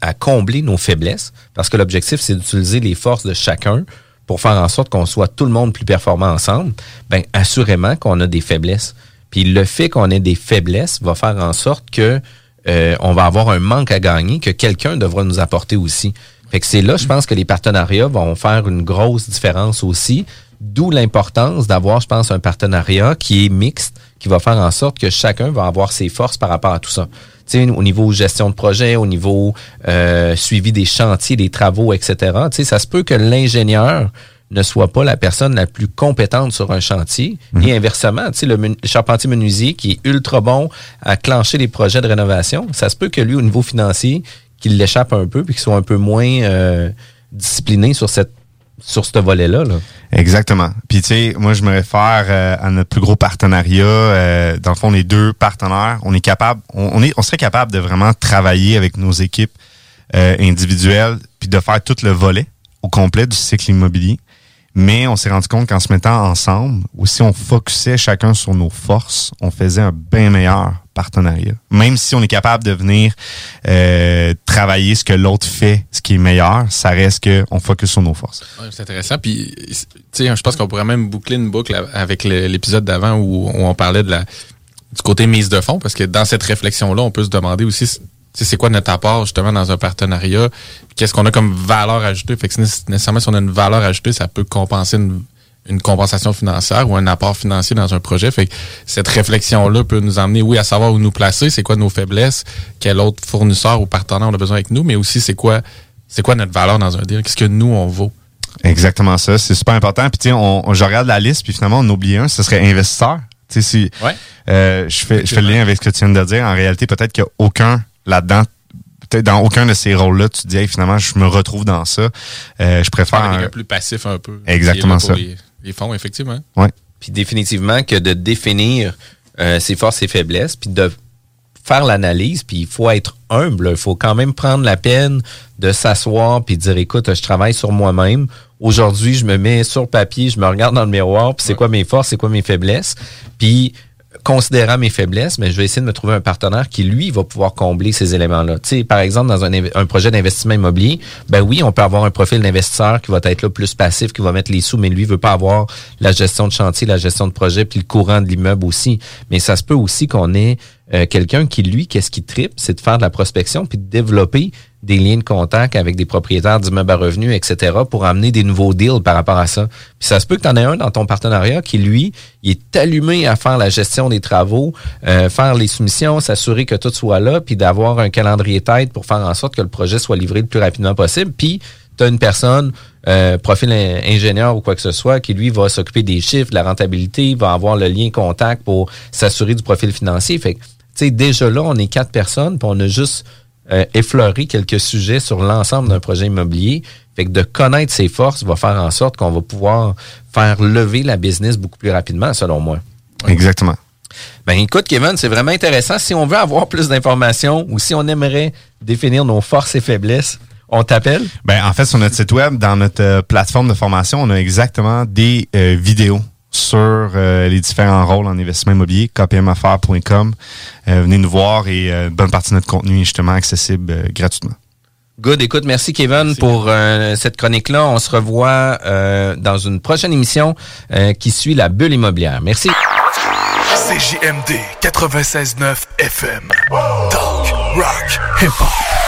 à combler nos faiblesses, parce que l'objectif, c'est d'utiliser les forces de chacun pour faire en sorte qu'on soit tout le monde plus performant ensemble, ben assurément qu'on a des faiblesses. Puis le fait qu'on ait des faiblesses va faire en sorte que euh, on va avoir un manque à gagner que quelqu'un devra nous apporter aussi. Fait que c'est là, je pense que les partenariats vont faire une grosse différence aussi. D'où l'importance d'avoir, je pense, un partenariat qui est mixte, qui va faire en sorte que chacun va avoir ses forces par rapport à tout ça. Tu sais, au niveau gestion de projet, au niveau euh, suivi des chantiers, des travaux, etc. Tu sais, ça se peut que l'ingénieur ne soit pas la personne la plus compétente sur un chantier. Et inversement, tu sais, le, men- le charpentier menuisier qui est ultra bon à clencher des projets de rénovation, ça se peut que lui, au niveau financier, qu'il l'échappe un peu puis qu'il soit un peu moins euh, discipliné sur cette sur ce volet-là. Là. Exactement. Puis tu sais, moi je me réfère euh, à notre plus gros partenariat. euh, dans le fond, les deux partenaires, on est capable, on, on est, on serait capable de vraiment travailler avec nos équipes euh, individuelles, puis de faire tout le volet au complet du cycle immobilier. Mais on s'est rendu compte qu'en se mettant ensemble, ou si on focusait chacun sur nos forces, on faisait un bien meilleur partenariat. Même si on est capable de venir euh, travailler ce que l'autre fait, ce qui est meilleur, ça reste qu'on focus sur nos forces. Ouais, c'est intéressant. Puis, je pense qu'on pourrait même boucler une boucle avec l'épisode d'avant où, où on parlait de la, du côté mise de fond, parce que dans cette réflexion-là, on peut se demander aussi, c'est quoi notre apport justement dans un partenariat, qu'est-ce qu'on a comme valeur ajoutée? Fait que si nécessairement, si on a une valeur ajoutée, ça peut compenser une, une compensation financière ou un apport financier dans un projet. Fait que cette réflexion-là peut nous emmener, oui, à savoir où nous placer, c'est quoi nos faiblesses, quel autre fournisseur ou partenaire on a besoin avec nous, mais aussi c'est quoi, c'est quoi notre valeur dans un deal, qu'est-ce que nous on vaut? Exactement ça, c'est super important. Puis tu sais, on, on- je regarde la liste, puis finalement on oublie un, ce serait investisseur. Tu sais, si Ouais. euh, je fais je fais le lien avec ce que tu viens de dire, en réalité peut-être qu'il n'y a aucun là-dedans. Peut-être dans aucun de ces rôles-là, tu te dis hey, finalement je me retrouve dans ça. Euh, je préfère. Un- plus passif un peu. Exactement ça. Les, les fonds, effectivement. Ouais. Puis définitivement que de définir euh, ses forces et faiblesses, puis de faire l'analyse, puis il faut être humble. Il faut quand même prendre la peine de s'asseoir puis dire, écoute, je travaille sur moi-même. Aujourd'hui, je me mets sur papier, je me regarde dans le miroir, puis c'est quoi mes forces, c'est quoi mes faiblesses. Puis considérant mes faiblesses, mais je vais essayer de me trouver un partenaire qui, lui, va pouvoir combler ces éléments-là. Tu sais, par exemple, dans un, projet d'investissement immobilier, ben oui, on peut avoir un profil d'investisseur qui va être là plus passif, qui va mettre les sous, mais lui veut pas avoir la gestion de chantier, la gestion de projet, puis le courant de l'immeuble aussi. Mais ça se peut aussi qu'on ait euh, quelqu'un qui, lui, qu'est-ce qui tripe, c'est de faire de la prospection, puis de développer des liens de contact avec des propriétaires d'immeubles à revenus, etc., pour amener des nouveaux deals par rapport à ça. Puis ça se peut que tu en aies un dans ton partenariat qui, lui, est allumé à faire la gestion des travaux, euh, faire les soumissions, s'assurer que tout soit là, puis d'avoir un calendrier tête pour faire en sorte que le projet soit livré le plus rapidement possible. Puis tu as une personne, euh, profil in- ingénieur ou quoi que ce soit, qui lui va s'occuper des chiffres, de la rentabilité, va avoir le lien contact pour s'assurer du profil financier. Fait sais, déjà là, on est quatre personnes, puis on a juste euh, effleurer quelques sujets sur l'ensemble d'un projet immobilier. Fait que de connaître ses forces va faire en sorte qu'on va pouvoir faire lever la business beaucoup plus rapidement, selon moi. Exactement. Ben écoute, Kevin, c'est vraiment intéressant. Si on veut avoir plus d'informations ou si on aimerait définir nos forces et faiblesses, on t'appelle? Ben, en fait, sur notre site web, dans notre euh, plateforme de formation, on a exactement des euh, vidéos sur euh, les différents rôles en investissement immobilier, kpmaffaires.com. Euh, venez nous voir et euh, une bonne partie de notre contenu est justement accessible euh, gratuitement. Good. Écoute, merci Kevin pour euh, cette chronique-là. On se revoit euh, dans une prochaine émission euh, qui suit la bulle immobilière. Merci. CJMD 96.9 FM. Talk, rock, hip-hop.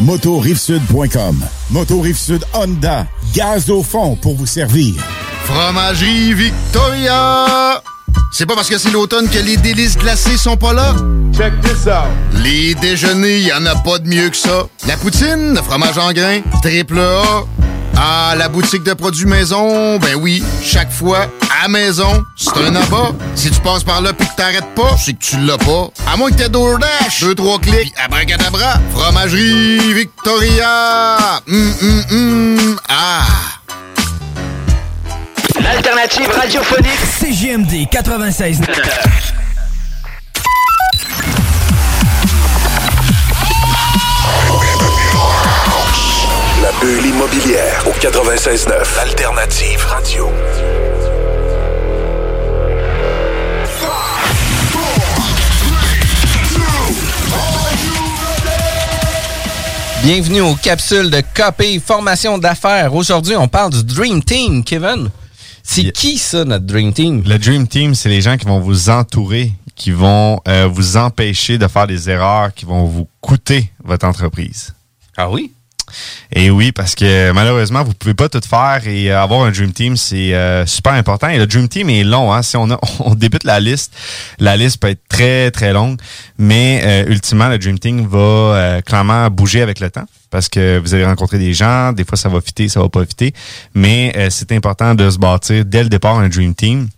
motorivesud.com. Sud Honda, gaz au fond pour vous servir. Fromagerie Victoria! C'est pas parce que c'est l'automne que les délices glacées sont pas là? Check this out! Les déjeuners, y en a pas de mieux que ça. La poutine, le fromage en grains, triple A. Ah, la boutique de produits maison, ben oui, chaque fois, à maison, c'est un abat. Si tu passes par là pis que t'arrêtes pas, c'est que tu l'as pas. À moins que t'aies DoorDash, deux, trois clics, abracadabra, fromagerie Victoria! Hum, hum, hum, ah! L'alternative radiophonique CGMD 96. La bulle immobilière au 96.9. Alternative Radio. Bienvenue aux capsules de KP Formation d'affaires. Aujourd'hui, on parle du Dream Team, Kevin. C'est qui ça, notre Dream Team? Le Dream Team, c'est les gens qui vont vous entourer, qui vont euh, vous empêcher de faire des erreurs qui vont vous coûter votre entreprise. Ah oui? Et oui, parce que malheureusement, vous pouvez pas tout faire et euh, avoir un Dream Team, c'est euh, super important. Et le Dream Team est long. Hein? Si on, a, on débute la liste, la liste peut être très, très longue. Mais euh, ultimement, le Dream Team va clairement bouger avec le temps parce que vous allez rencontrer des gens. Des fois, ça va fitter, ça va pas fitter. Mais c'est important de se bâtir dès le départ un Dream Team.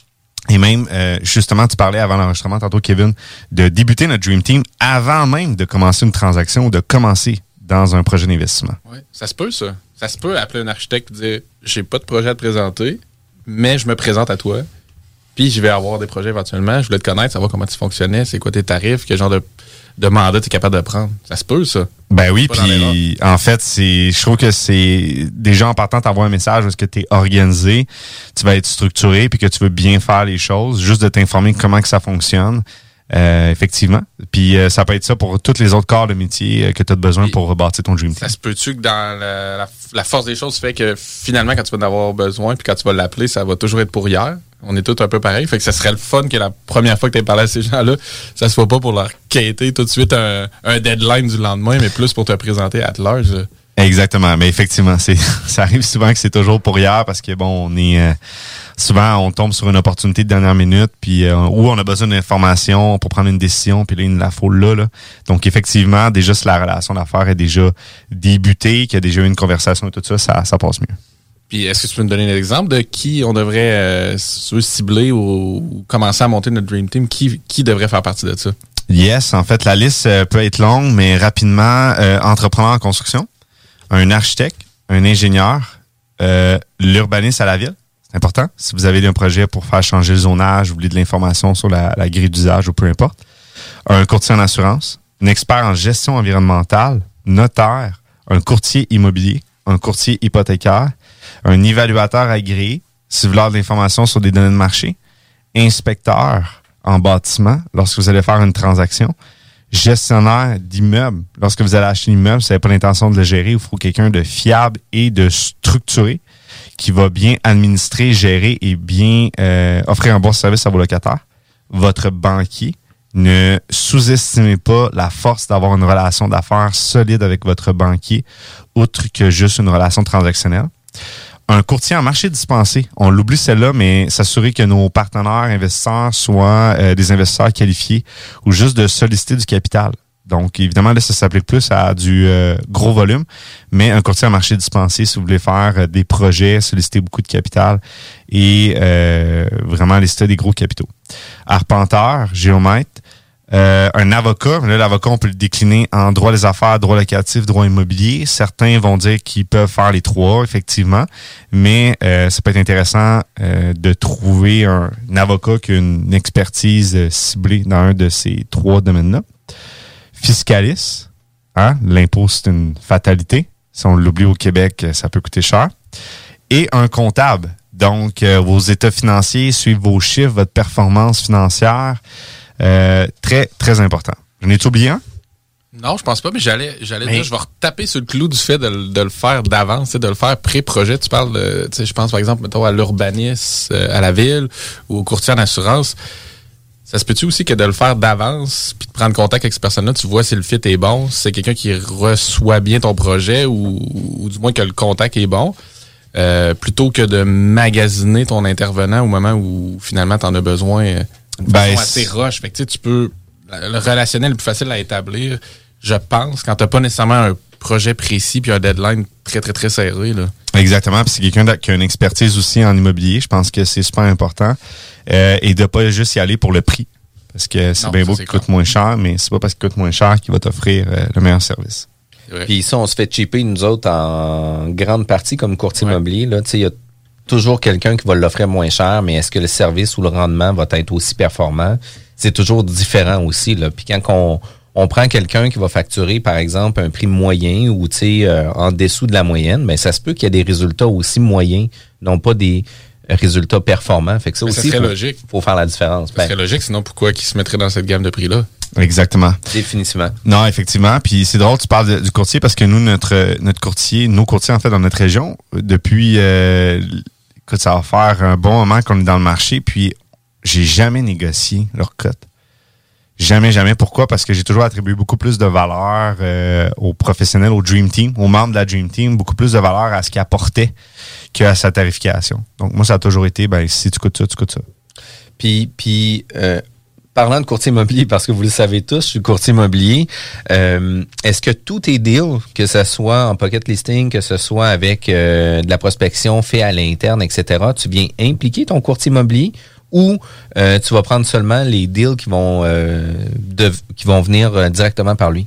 Et même, justement, tu parlais avant l'enregistrement tantôt, Kevin, de débuter notre Dream Team avant même de commencer une transaction ou de commencer dans un projet d'investissement. Ouais, ça se peut, ça. Ça se peut appeler un architecte et dire j'ai pas de projet à te présenter, mais je me présente à toi. Puis je vais avoir des projets éventuellement. Je voulais te connaître, savoir comment tu fonctionnais, c'est quoi tes tarifs, quel genre de, de mandat tu es capable de prendre. Ça se peut, ça. Ben oui, puis en fait, c'est, je trouve que c'est déjà en partant t'envoies un message parce que tu es organisé, tu vas être structuré, puis que tu veux bien faire les choses, juste de t'informer comment que ça fonctionne. Euh, effectivement. Puis euh, ça peut être ça pour tous les autres corps de métier euh, que tu as besoin pour rebâtir ton dream team. Ça se peut-tu que dans la, la- la force des choses fait que finalement, quand tu vas en avoir besoin, puis quand tu vas l'appeler, ça va toujours être pour hier? On est tous un peu pareil. Fait que ça serait le fun que la première fois que tu parlé à ces gens-là, ça se soit pas pour leur quêter tout de suite un, un deadline du lendemain, mais plus pour te présenter à large. Exactement, mais effectivement, c'est ça arrive souvent que c'est toujours pour hier parce que bon, on est euh, souvent on tombe sur une opportunité de dernière minute puis euh, où on a besoin d'informations pour prendre une décision puis là il nous la faut là, là. Donc effectivement, déjà si la relation d'affaires est déjà débutée, qu'il y a déjà eu une conversation et tout ça, ça, ça passe mieux. Puis est-ce que tu peux me donner un exemple de qui on devrait euh, se cibler ou, ou commencer à monter notre Dream Team? Qui, qui devrait faire partie de ça? Yes, en fait, la liste euh, peut être longue, mais rapidement, euh, entrepreneur en construction, un architecte, un ingénieur, euh, l'urbaniste à la ville. C'est important. Si vous avez un projet pour faire changer le zonage, vous voulez de l'information sur la, la grille d'usage ou peu importe. Un courtier en assurance, un expert en gestion environnementale, notaire, un courtier immobilier, un courtier hypothécaire, un évaluateur agréé, si vous voulez de l'information sur des données de marché, inspecteur en bâtiment lorsque vous allez faire une transaction, gestionnaire d'immeuble lorsque vous allez acheter un immeuble, vous n'avez pas l'intention de le gérer, il faut quelqu'un de fiable et de structuré qui va bien administrer, gérer et bien euh, offrir un bon service à vos locataires. Votre banquier, ne sous-estimez pas la force d'avoir une relation d'affaires solide avec votre banquier, outre que juste une relation transactionnelle un courtier en marché dispensé. On l'oublie celle-là, mais s'assurer que nos partenaires investisseurs soient euh, des investisseurs qualifiés ou juste de solliciter du capital. Donc, évidemment, là, ça s'applique plus à du euh, gros volume, mais un courtier en marché dispensé, si vous voulez faire euh, des projets, solliciter beaucoup de capital et vraiment lister des gros capitaux. Arpenteur, géomètre, euh, un avocat, là, l'avocat, on peut le décliner en droit des affaires, droit locatif, droit immobilier. Certains vont dire qu'ils peuvent faire les trois, effectivement, mais euh, ça peut être intéressant euh, de trouver un, avocat qui a une expertise euh, ciblée dans un de ces trois domaines-là. Fiscaliste, Hein? L'impôt, c'est une fatalité. Si on l'oublie au Québec, ça peut coûter cher. Et un comptable. Donc, euh, vos états financiers suivent vos chiffres, votre performance financière. Euh, très, très important. J'en ai oublié un? Non, je pense pas, mais j'allais, j'allais Mais- dire, je vais retaper sur le clou du fait de, le- de le faire d'avance, de le faire pré-projet. Tu parles, de, tu sais, je pense par exemple, mettons, à l'urbanisme, euh, à la ville ou au courtier en assurance. Ça se peut-tu aussi que de le faire d'avance, puis de prendre contact avec cette personne-là, tu vois si le fit est bon, si c'est quelqu'un qui reçoit bien ton projet ou, ou du moins que le contact est bon, euh, plutôt que de magasiner ton intervenant au moment où finalement tu en as besoin euh, de Ben, façon assez roche. Fait que tu sais, tu peux. Le relationnel le plus facile à établir, je pense, quand t'as pas nécessairement un projet précis puis un deadline très, très, très serré. Là. Exactement. Puis c'est quelqu'un qui a une expertise aussi en immobilier. Je pense que c'est super important. Euh, et de pas juste y aller pour le prix. Parce que c'est bien beau qu'il coûte moins cher, mais c'est pas parce qu'il coûte moins cher qu'il va t'offrir euh, le meilleur service. Puis ça, on se fait cheaper, nous autres, en grande partie comme courtier immobilier. Là, Tu sais, il y a toujours quelqu'un qui va l'offrir moins cher, mais est-ce que le service ou le rendement va être aussi performant? C'est toujours différent aussi. Là. Puis quand on, on prend quelqu'un qui va facturer, par exemple, un prix moyen ou tu sais, euh, en dessous de la moyenne, mais ça se peut qu'il y ait des résultats aussi moyens, non pas des résultats performants. Fait que ça Mais ça aussi, serait faut, logique. faut faire la différence. Ça Ben, serait logique, sinon pourquoi qu'ils se mettraient dans cette gamme de prix-là? Exactement. Définitivement. Non, effectivement. Puis c'est drôle, tu parles de- du courtier parce que nous, notre notre courtier, nos courtiers en fait dans notre région, depuis euh, écoute, ça va faire un bon moment qu'on est dans le marché, puis j'ai jamais négocié leur cote. Jamais, jamais. Pourquoi? Parce que j'ai toujours attribué beaucoup plus de valeur euh, aux professionnels, au Dream Team, aux membres de la Dream Team, beaucoup plus de valeur à ce qu'ils apportaient qu'à sa tarification. Donc moi, ça a toujours été, ben si tu coûtes ça, tu coûtes ça. Puis, puis euh, parlant de courtier immobilier, parce que vous le savez tous, je suis courtier immobilier, euh, est-ce que tous tes deals, que ce soit en pocket listing, que ce soit avec euh, de la prospection fait à l'interne, etc., tu viens impliquer ton courtier immobilier ou euh, tu vas prendre seulement les deals qui vont, qui vont venir directement par lui?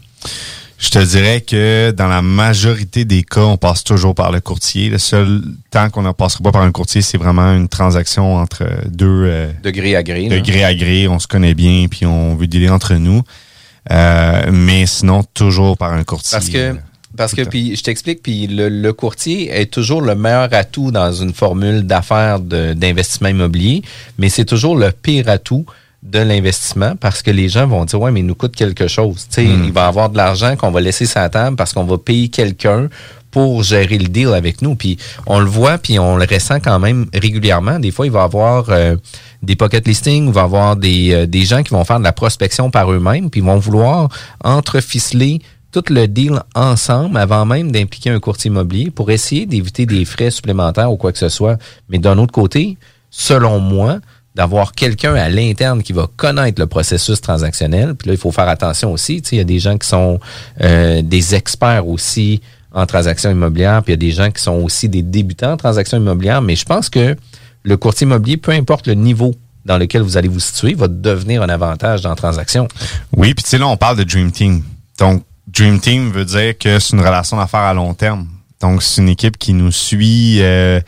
Je te dirais que dans la majorité des cas, on passe toujours par le courtier. Le seul temps qu'on ne passera pas par un courtier, c'est vraiment une transaction entre deux... euh, De gré à gré. de gré à gré. On se connaît bien, puis on veut dealer entre nous. Euh, mais sinon, toujours par un courtier. Parce que, parce que puis je t'explique, puis le, le courtier est toujours le meilleur atout dans une formule d'affaires d'investissement immobilier, mais c'est toujours le pire atout de l'investissement parce que les gens vont dire ouais mais il nous coûte quelque chose tu sais Hmm. il va avoir de l'argent qu'on va laisser sur la table parce qu'on va payer quelqu'un pour gérer le deal avec nous puis on le voit puis on le ressent quand même régulièrement des fois il va avoir euh, des pocket listings il va avoir des, euh, des gens qui vont faire de la prospection par eux-mêmes puis ils vont vouloir entreficeler tout le deal ensemble avant même d'impliquer un courtier immobilier pour essayer d'éviter des frais supplémentaires ou quoi que ce soit. Mais d'un autre côté, selon moi, d'avoir quelqu'un à l'interne qui va connaître le processus transactionnel, puis là, il faut faire attention aussi. Tu sais, Il y a des gens qui sont euh, des experts aussi en transactions immobilières, puis il y a des gens qui sont aussi des débutants en transactions immobilières, mais je pense que le courtier immobilier, peu importe le niveau dans lequel vous allez vous situer, va devenir un avantage dans transaction. Oui, puis tu sais, là, on parle de Dream Team. Donc, Dream Team veut dire que c'est une relation d'affaires à long terme. Donc, c'est une équipe qui nous suit euh,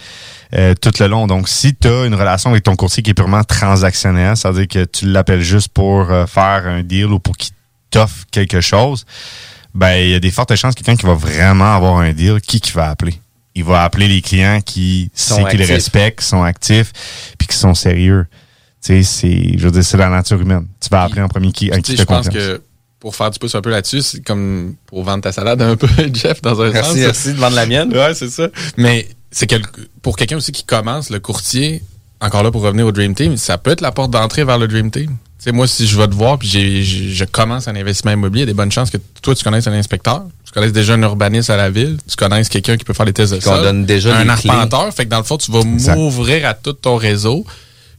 euh, tout le long. Donc, si tu as une relation avec ton courtier qui est purement transactionnelle, c'est-à-dire que tu l'appelles juste pour euh, faire un deal ou pour qu'il t'offre quelque chose, ben il y a des fortes chances que quelqu'un qui va vraiment avoir un deal, qui qui va appeler? Il va appeler les clients qui qu'ils actifs. respectent, qui sont actifs, puis qui sont sérieux. Tu sais, c'est, je veux dire, c'est la nature humaine. Tu vas appeler en premier qui, à qui je pense confiance. que pour faire du pouce un peu là-dessus, c'est comme pour vendre ta salade un peu, Jeff, dans un Merci, sens. merci de vendre la mienne. Ouais, c'est ça. Mais c'est que pour quelqu'un aussi qui commence, le courtier, encore là pour revenir au Dream Team, ça peut être la porte d'entrée vers le Dream Team. Tu sais, moi, si je vais te voir puis je commence un investissement immobilier, il y a des bonnes chances que toi, tu connaisses un inspecteur, tu connaisses déjà un urbaniste à la ville, tu connaisses quelqu'un qui peut faire les tests de sol, donne déjà un clés. arpenteur. Fait que dans le fond, tu vas m'ouvrir à tout ton réseau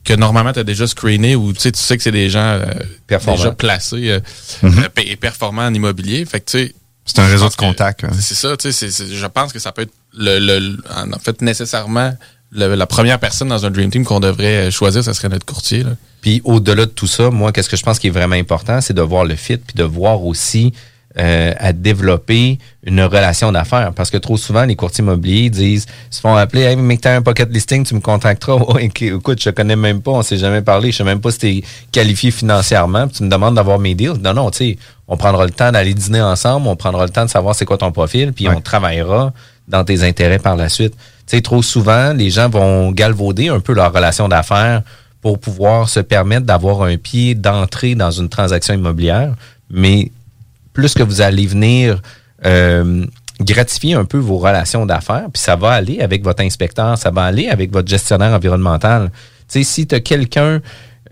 que normalement, tu as déjà screené ou tu sais, tu sais que c'est des gens euh, déjà placés euh, Mhm. euh, et performants en immobilier. Fait que tu sais, C'est un réseau de contacts. hein. c'est ça, tu sais, c'est- c'est- je pense que ça peut être le, le- le- en fait nécessairement le- la première personne dans un Dream Team qu'on devrait euh, choisir, ça serait notre courtier. Là. Puis au-delà de tout ça, moi, qu'est-ce que je pense qui est vraiment important, c'est de voir le fit, puis de voir aussi euh, à développer une relation d'affaires. Parce que trop souvent, les courtiers immobiliers disent, se font appeler, hey, mais que t'as un pocket listing, tu me contacteras. Ok, écoute, je te connais même pas, on s'est jamais parlé, je sais même pas si t'es qualifié financièrement, puis tu me demandes d'avoir mes deals. Non, non, tu sais, on prendra le temps d'aller dîner ensemble, on prendra le temps de savoir c'est quoi ton profil, puis on travaillera dans tes intérêts par la suite. Tu sais, trop souvent, les gens vont galvauder un peu leur relation d'affaires pour pouvoir se permettre d'avoir un pied d'entrée dans une transaction immobilière, mais plus que vous allez venir euh, gratifier un peu vos relations d'affaires, puis ça va aller avec votre inspecteur, ça va aller avec votre gestionnaire environnemental. Tu sais, si tu as quelqu'un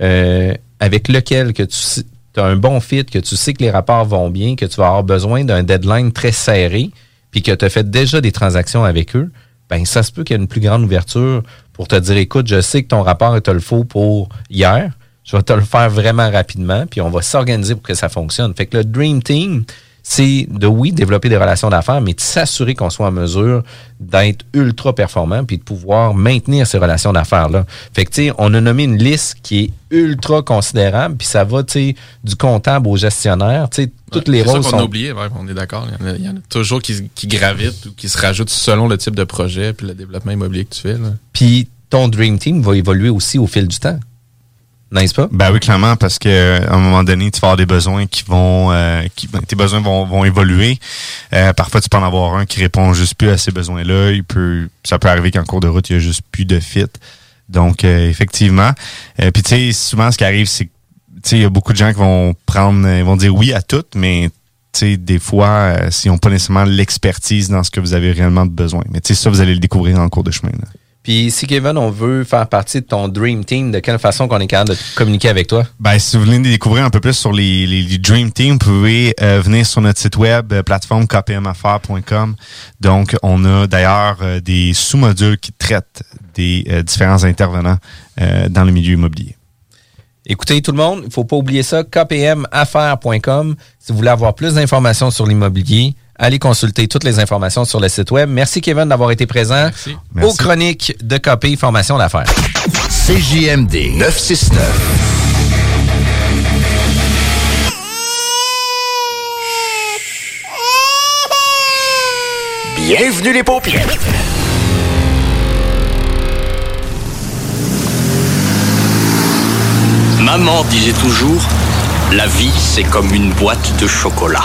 euh, avec lequel que tu as un bon fit, que tu sais que les rapports vont bien, que tu vas avoir besoin d'un deadline très serré, puis que tu as fait déjà des transactions avec eux, ben ça se peut qu'il y ait une plus grande ouverture pour te dire, écoute, je sais que ton rapport est le faux pour hier, je vais te le faire vraiment rapidement, puis on va s'organiser pour que ça fonctionne. Fait que le Dream Team, c'est de, oui, développer des relations d'affaires, mais de s'assurer qu'on soit en mesure d'être ultra performant puis de pouvoir maintenir ces relations d'affaires-là. Fait que, tu sais, on a nommé une liste qui est ultra considérable, puis ça va, tu sais, du comptable au gestionnaire, tu sais, toutes les rôles ça sont... qu'on a oublié, ouais, on est d'accord. Il, y en a- il y en a toujours qui, qui gravitent ou qui se rajoutent selon le type de projet puis le développement immobilier que tu fais. Puis ton Dream Team va évoluer aussi au fil du temps. Ben oui, clairement, parce que euh, à un moment donné, tu vas avoir des besoins qui vont, euh, qui, ben, tes besoins vont, vont évoluer. Euh, parfois, tu peux en avoir un qui répond juste plus à ces besoins-là. Il peut, ça peut arriver qu'en cours de route, il y a juste plus de fit. Donc, euh, effectivement. Euh, Puis, tu sais, souvent, ce qui arrive, c'est, tu sais, il y a beaucoup de gens qui vont prendre, ils vont dire oui à tout, mais tu sais, des fois, euh, s'ils n'ont pas nécessairement l'expertise dans ce que vous avez réellement besoin. Mais ça, vous allez le découvrir en cours de chemin. là. Puis si Kevin, on veut faire partie de ton Dream Team, de quelle façon qu'on est capable de communiquer avec toi? Ben, si vous voulez découvrir un peu plus sur les, les, les Dream Team, vous pouvez euh, venir sur notre site web, euh, plateforme kpmaffaires.com. Donc, on a d'ailleurs euh, des sous-modules qui traitent des différents intervenants dans le milieu immobilier. Écoutez, tout le monde, il faut pas oublier ça, kpmaffaires.com. Si vous voulez avoir plus d'informations sur l'immobilier, allez consulter toutes les informations sur le site web. Merci Kevin d'avoir été présent aux Merci. chroniques de KP Formation d'affaires. CJMD 969. Bienvenue les paupières. Maman disait toujours, la vie c'est comme une boîte de chocolat.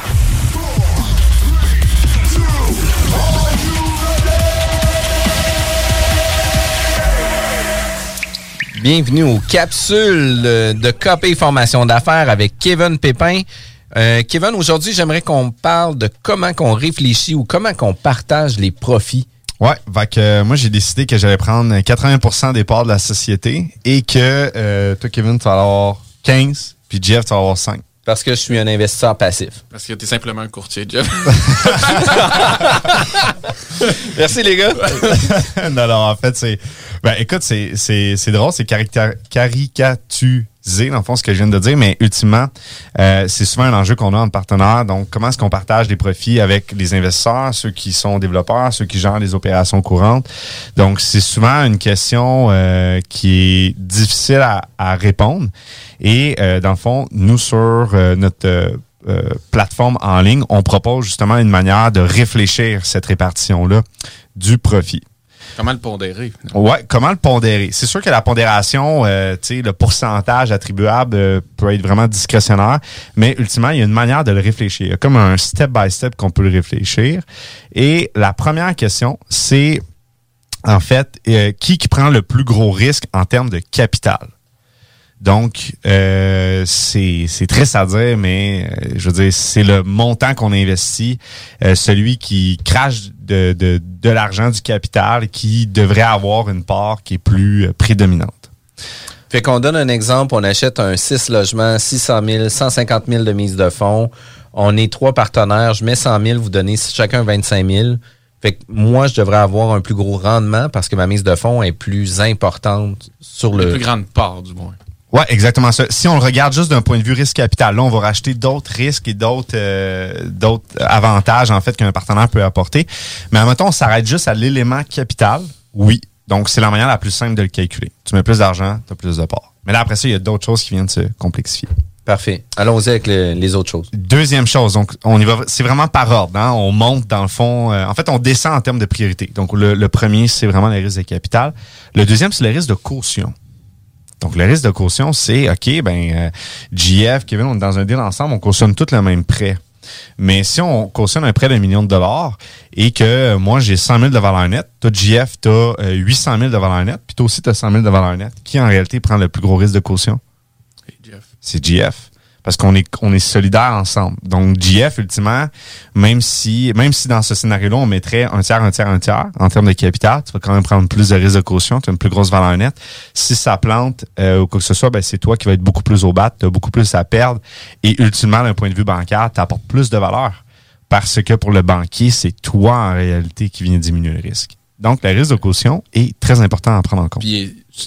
Bienvenue aux capsules de KP Formation d'affaires avec Kevin Pépin. Euh, Kevin, aujourd'hui, j'aimerais qu'on parle de comment qu'on réfléchit ou comment qu'on partage les profits. Ouais, fait que euh, moi j'ai décidé que j'allais prendre 80% des parts de la société et que euh, toi Kevin tu vas avoir 15 puis Jeff tu vas avoir 5. Parce que je suis un investisseur passif. Parce que tu es simplement un courtier, Jeff. Merci les gars. non, non, en fait, c'est. Ben, écoute, c'est, c'est, c'est drôle, c'est carica- caricaturisé, dans le fond, ce que je viens de dire, mais ultimement, euh, c'est souvent un enjeu qu'on a entre partenaires. Donc, comment est-ce qu'on partage des profits avec les investisseurs, ceux qui sont développeurs, ceux qui gèrent les opérations courantes? Donc, c'est souvent une question euh, qui est difficile à, à répondre. Et, euh, dans le fond, nous, sur euh, notre. euh, euh, plateforme en ligne, on propose justement une manière de réfléchir cette répartition-là du profit. Comment le pondérer? finalement? Ouais, comment le pondérer? C'est sûr que la pondération, euh, tu sais, le pourcentage attribuable euh, peut être vraiment discrétionnaire, mais ultimement, il y a une manière de le réfléchir. Il y a comme un step-by-step qu'on peut le réfléchir. Et la première question, c'est en fait, euh, qui qui prend le plus gros risque en termes de capital? Donc, euh, c'est c'est triste à dire, mais euh, je veux dire, c'est le montant qu'on investit, euh, celui qui crache de, de, de l'argent, du capital, qui devrait avoir une part qui est plus euh, prédominante. Fait qu'on donne un exemple, on achète un 6 logements, 600 000, 150 000 de mise de fonds. On est trois partenaires, je mets 100 000, vous donnez chacun 25 000. Fait que moi, je devrais avoir un plus gros rendement parce que ma mise de fonds est plus importante sur le. Une plus grande part, du moins. Ouais, exactement ça. Si on le regarde juste d'un point de vue risque capital, là, on va racheter d'autres risques et d'autres euh, d'autres avantages en fait qu'un partenaire peut apporter. Mais admettons, on s'arrête juste à l'élément capital. Oui. Donc, c'est la manière la plus simple de le calculer. Tu mets plus d'argent, tu as plus de parts. Mais là, après ça, il y a d'autres choses qui viennent se complexifier. Parfait. Allons-y avec le- les autres choses. Deuxième chose, donc on y va, c'est vraiment par ordre. Hein? On monte dans le fond. euh, en fait, on descend en termes de priorité. Donc le, le premier, c'est vraiment le risque de capital. Le deuxième, c'est le risque de caution. Donc le risque de caution, c'est ok, ben euh, JF, Kevin, on est dans un deal ensemble, on cautionne tout le même prêt. Mais si on cautionne un prêt d'un million de dollars et que euh, moi j'ai 100 000 de valeur nette, toi JF, tu as 800 000 de valeur nette, puis toi aussi tu as 100 000 de valeur nette, qui en réalité prend le plus gros risque de caution? C'est GF. Parce qu'on est, on est solidaires ensemble. Donc, GF, ultimement, même si, même si dans ce scénario-là, on mettrait un tiers, un tiers, un tiers, en termes de capital, tu vas quand même prendre plus de risque de caution, tu as une plus grosse valeur nette. Si ça plante, euh, ou quoi que ce soit, ben, c'est toi qui vas être beaucoup plus au bat, tu as beaucoup plus à perdre. Et ultimement, d'un point de vue bancaire, tu apportes plus de valeur. Parce que pour le banquier, c'est toi, en réalité, qui viens diminuer le risque. Donc, le risque de caution est très important à prendre en compte.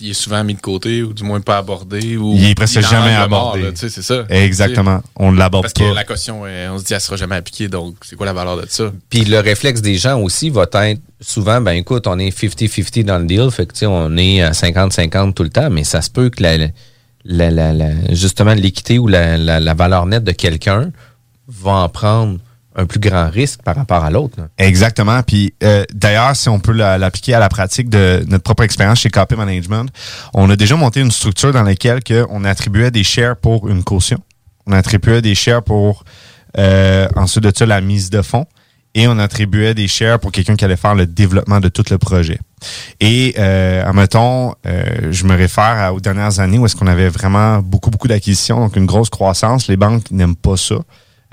Il est, il souvent mis de côté ou du moins pas abordé. Ou Il est presque en jamais abordé. tu sais, c'est ça. Exactement. On ne l'aborde Parce pas. que la caution, euh, on se dit, elle sera jamais appliquée. Donc, c'est quoi la valeur de ça? Puis le réflexe des gens aussi va être souvent, ben écoute, on est 50-50 dans le deal, fait que tu sais, on est à 50-50 tout le temps, mais ça se peut que la, la, la, la- justement l'équité ou la, la, la valeur nette de quelqu'un va en prendre un plus grand risque par rapport à l'autre. Exactement. Puis euh, d'ailleurs, si on peut la- l'appliquer à la pratique de notre propre expérience chez KP Management, on a déjà monté une structure dans laquelle que on attribuait des shares pour une caution. On attribuait des shares pour euh, ensuite de ça la mise de fonds et on attribuait des shares pour quelqu'un qui allait faire le développement de tout le projet. Et, euh, admettons, euh, je me réfère aux dernières années où est-ce qu'on avait vraiment beaucoup, beaucoup d'acquisitions, donc une grosse croissance. Les banques n'aiment pas ça,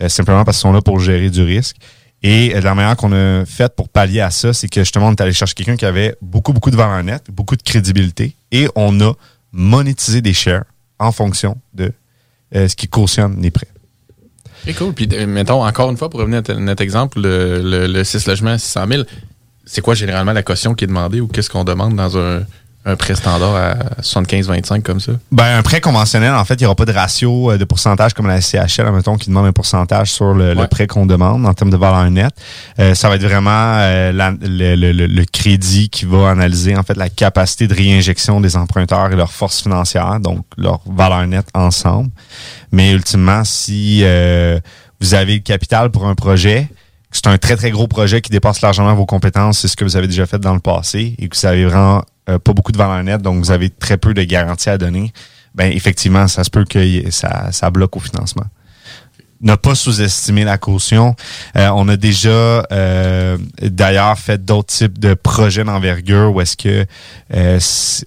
simplement parce qu'ils sont là pour gérer du risque. Et euh, la manière qu'on a faite pour pallier à ça, c'est que justement, on est allé chercher quelqu'un qui avait beaucoup, beaucoup de valeur nette, beaucoup de crédibilité, et on a monétisé des shares en fonction de euh, ce qui cautionne les prêts. Cool. Puis, euh, mettons, encore une fois, pour revenir à notre exemple, le, le, le 6 logements à 600 000, c'est quoi généralement la caution qui est demandée ou qu'est-ce qu'on demande dans un, un prêt standard à 75-25 comme ça? Ben, un prêt conventionnel, en fait, il n'y aura pas de ratio euh, de pourcentage comme la CHL, admettons, qui demande un pourcentage sur le, prêt qu'on demande en termes de valeur nette. Euh, ça va être vraiment euh, la- le, le- le- le crédit qui va analyser, en fait, la capacité de réinjection des emprunteurs et leur force financière, donc leur valeur nette ensemble. Mais ultimement, si euh, vous avez le capital pour un projet, c'est un très, très gros projet qui dépasse largement vos compétences, c'est ce que vous avez déjà fait dans le passé, et que vous avez vraiment euh, pas beaucoup de valeur nette, donc vous avez très peu de garanties à donner, ben effectivement, ça se peut que ça, ça bloque au financement. Ne pas sous-estimer la caution. Euh, on a déjà euh, d'ailleurs fait d'autres types de projets d'envergure où est-ce que euh,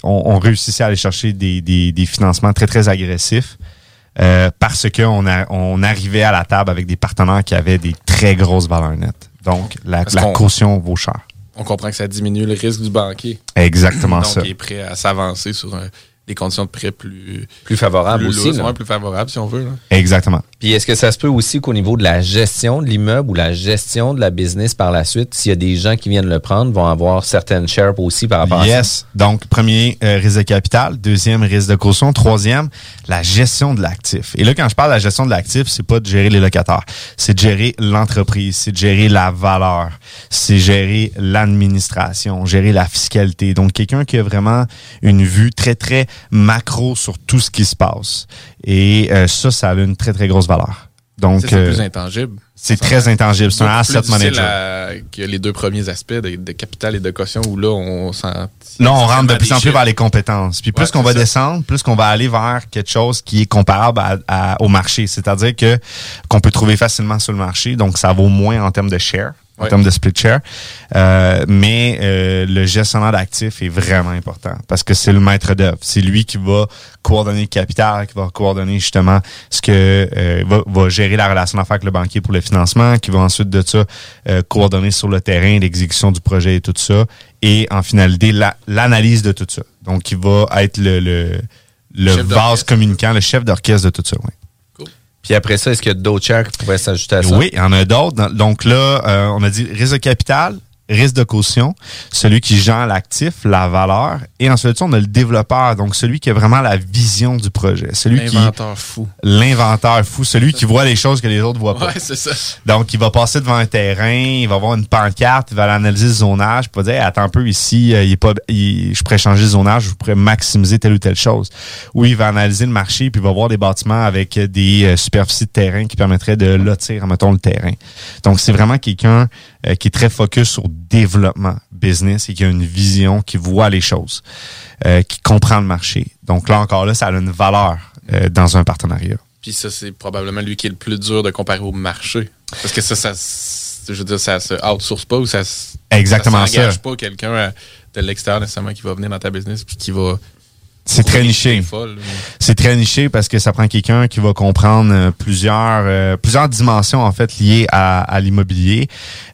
on, on réussissait à aller chercher des, des, des financements très, très agressifs. euh, parce qu'on a, on arrivait à la table avec des partenaires qui avaient des très grosses valeurs nettes. Donc, la, la caution vaut cher. On comprend que ça diminue le risque du banquier. Exactement Donc, ça. il est prêt à s'avancer sur un- des conditions de prêt plus, Plus favorable plus aussi. lourdes, là. ouais, plus favorables, si on veut. là. Exactement. Puis est-ce que ça se peut aussi qu'au niveau de la gestion de l'immeuble ou la gestion de la business par la suite, s'il y a des gens qui viennent le prendre, vont avoir certaines shares aussi par rapport à ça? Yes. Donc, premier, euh, risque de capital. Deuxième, risque de caution. Troisième, la gestion de l'actif. Et là, quand je parle de la gestion de l'actif, c'est pas de gérer les locataires. C'est de gérer l'entreprise. C'est de gérer la valeur. C'est gérer l'administration, gérer la fiscalité. Donc, quelqu'un qui a vraiment une vue très, très macro sur tout ce qui se passe. Et euh, ça, ça a une très, très grosse valeur. Donc, c'est euh, plus intangible. c'est très intangible. C'est un asset manager. à- que les deux premiers aspects de, de capital et de caution où là, on sent. Là, on rentre de plus en plus vers les compétences. Puis plus Ouais, qu'on va ça. descendre, plus qu'on va aller vers quelque chose qui est comparable à- à- au marché. C'est-à-dire que qu'on peut trouver facilement sur le marché. Donc, ça vaut moins en termes de share, en termes de split share. Euh, mais euh, le gestionnaire d'actifs est vraiment important parce que c'est le maître d'œuvre. C'est lui qui va coordonner le capital, qui va coordonner justement ce que euh, va, va gérer la relation d'affaires avec le banquier pour le financement, qui va ensuite de ça euh, coordonner sur le terrain l'exécution du projet et tout ça, et en finalité la- l'analyse de tout ça. Donc, il va être le, le, le vase communicant, le chef d'orchestre de tout ça. oui. Puis après ça, est-ce qu'il y a d'autres shares qui pourraient s'ajouter à ça? Oui, il y en a d'autres. Donc là, euh, on a dit de capital, risque de caution, celui qui gère l'actif, la valeur, et ensuite on a le développeur, donc celui qui a vraiment la vision du projet, celui qui L'inventeur fou. l'inventeur fou, celui qui voit les choses que les autres voient pas. Ouais, c'est ça. Donc, il va passer devant un terrain, il va voir une pancarte, il va aller analyser le zonage, puis il va dire, Hey, attends un peu, ici, euh, il est pas, il- je pourrais changer le zonage, je pourrais maximiser telle ou telle chose. Ou il va analyser le marché, puis il va voir des bâtiments avec des euh, superficies de terrain qui permettraient de lotir, mettons, le terrain. Donc, c'est vraiment quelqu'un euh, qui est très focus sur développement business et qui a une vision, qui voit les choses, euh, qui comprend le marché. Donc là, encore là, ça a une valeur euh, dans un partenariat. Puis ça, c'est probablement lui qui est le plus dur de comparer au marché. Parce que ça, ça, je veux dire, ça se outsource pas ou ça Exactement ça. s'engage pas quelqu'un de l'extérieur nécessairement qui va venir dans ta business puis qui va. C'est très niché. C'est très niché parce que ça prend quelqu'un qui va comprendre euh, plusieurs euh, plusieurs dimensions en fait liées à, à l'immobilier.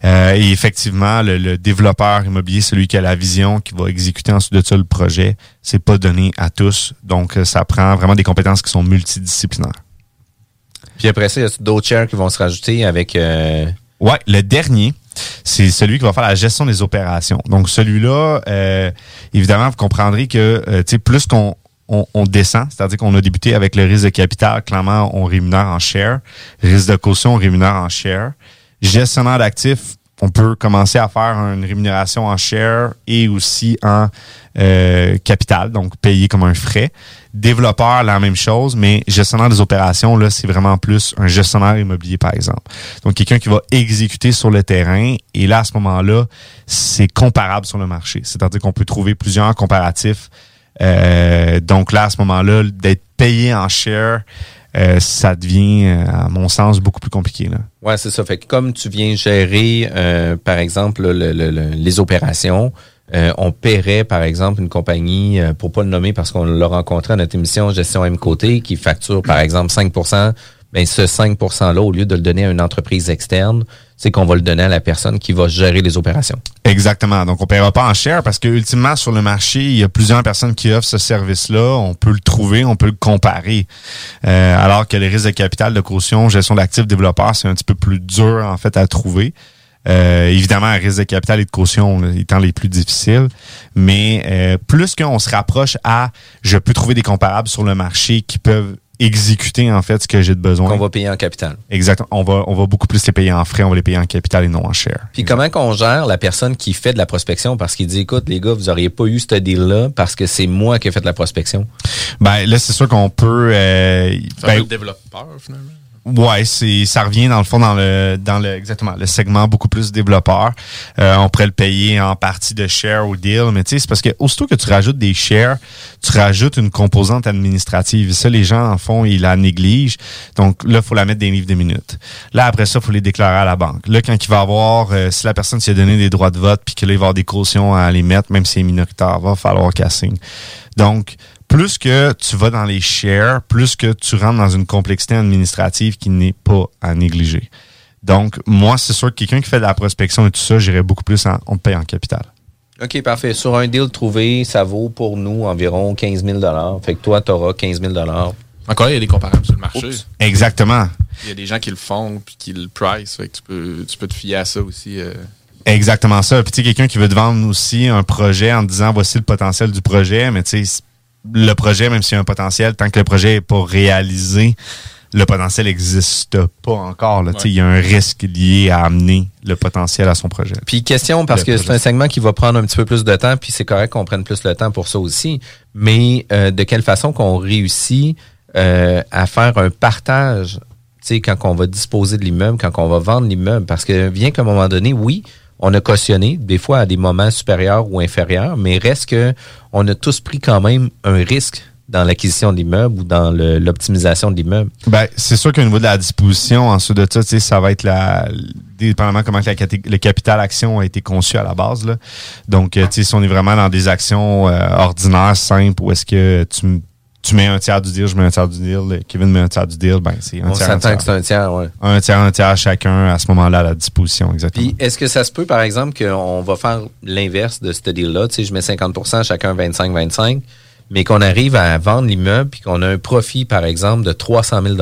Euh, et effectivement, le, le développeur immobilier, celui qui a la vision, qui va exécuter ensuite de ça le projet, c'est pas donné à tous. Donc, ça prend vraiment des compétences qui sont multidisciplinaires. Puis après ça, il y a d'autres shares qui vont se rajouter avec. euh, Ouais, le dernier, c'est celui qui va faire la gestion des opérations. Donc celui-là, euh, évidemment, vous comprendrez que euh, plus qu'on on, descend, c'est-à-dire qu'on a débuté avec le risque de capital, clairement, on rémunère en share. Risque de caution, on rémunère en share. Gestionnaire d'actifs, on peut commencer à faire une rémunération en share et aussi en euh, capital, donc payé comme un frais. Développeur, la même chose, mais gestionnaire des opérations, là, c'est vraiment plus un gestionnaire immobilier, par exemple. Donc, quelqu'un qui va exécuter sur le terrain. Et là, à ce moment-là, c'est comparable sur le marché. C'est-à-dire qu'on peut trouver plusieurs comparatifs. Euh, donc là, à ce moment-là, d'être payé en share, euh, ça devient, euh, à mon sens, beaucoup plus compliqué. Là. Ouais, c'est ça. Fait que comme tu viens gérer, par exemple, le- le- le- les opérations, euh, on paierait, par exemple, une compagnie, euh, pour pas le nommer parce qu'on l'a rencontré à notre émission Gestion M Côté, qui facture, par exemple, 5% ben ce 5 %-là, au lieu de le donner à une entreprise externe, c'est qu'on va le donner à la personne qui va gérer les opérations. Exactement. Donc, on ne paiera pas en cher parce que ultimement, sur le marché, il y a plusieurs personnes qui offrent ce service-là. On peut le trouver, on peut le comparer. Euh, alors que les risques de capital, de caution, gestion d'actifs, développeurs, c'est un petit peu plus dur, en fait, à trouver. Euh, évidemment, un risque de capital et de caution là, étant les plus difficiles. Mais euh, plus qu'on se rapproche à je peux trouver des comparables sur le marché qui peuvent exécuter en fait ce que j'ai de besoin. Qu'on va payer en capital. Exactement. On va, on va beaucoup plus les payer en frais, on va les payer en capital et non en share. Puis comment qu'on gère la personne qui fait de la prospection? Parce qu'il dit écoute les gars vous auriez pas eu ce deal là parce que c'est moi qui ai fait de la prospection. Ben là c'est sûr qu'on peut. Euh, Ça ben, le développeur, finalement. Ouais, c'est ça revient dans le fond dans le dans le exactement le segment beaucoup plus développeur. Euh, on pourrait le payer en partie de share ou deal, mais tu sais c'est parce que aussitôt que tu rajoutes des shares, tu rajoutes une composante administrative. Ça les gens en fond ils la négligent. Donc là faut la mettre les livres de minutes. Là après ça faut les déclarer à la banque. Là quand il va avoir euh, si la personne a donné des droits de vote puis que là il va avoir des cautions à les mettre même si c'est minoritaire, va falloir qu'elle signe. Donc plus que tu vas dans les shares, plus que tu rentres dans une complexité administrative qui n'est pas à négliger. Donc, moi, c'est sûr que quelqu'un qui fait de la prospection et tout ça, j'irais beaucoup plus en, on paye en capital. OK, parfait. Sur un deal trouvé, ça vaut pour nous environ 15 000 Fait que toi, tu auras 15 000 Encore, il y a des comparables sur le marché. Oups. Exactement. Il y a des gens qui le font puis qui le price. Fait que tu peux, tu peux te fier à ça aussi. euh. Exactement ça. Puis tu sais, quelqu'un qui veut te vendre aussi un projet en te disant voici le potentiel du projet, mais tu sais, le projet, même s'il y a un potentiel, tant que le projet n'est pas réalisé, le potentiel n'existe pas encore. Il y a un risque lié à amener le potentiel à son projet. Puis question, parce Le que c'est un segment qui va prendre un petit peu plus de temps, puis c'est correct qu'on prenne plus le temps pour ça aussi. Mais euh, de quelle façon qu'on réussit euh, à faire un partage, tu sais, quand on va disposer de l'immeuble, quand on va vendre l'immeuble, parce que bien qu'à un moment donné, oui, on a cautionné, des fois à des moments supérieurs ou inférieurs, mais reste que on a tous pris quand même un risque dans l'acquisition de l'immeuble ou dans l'optimisation de l'immeuble. Ben, c'est sûr qu'au niveau de la disposition, ensuite de ça, ça va être la, dépendamment comment le capital action a été conçu à la base, là. Donc, euh, si on est vraiment dans des actions euh, ordinaires, simples, où est-ce que tu, tu mets un tiers du deal, je mets un tiers du deal, Kevin met un tiers du deal, ben, c'est un On tiers, un s'attend que c'est un tiers, ouais. Un tiers, un tiers chacun à ce moment-là à la disposition, exactement. Puis, est-ce que ça se peut, par exemple, qu'on va faire l'inverse de ce deal-là? Tu sais, je mets 50 chacun 25-25, mais qu'on arrive à vendre l'immeuble puis qu'on a un profit, par exemple, de 300 000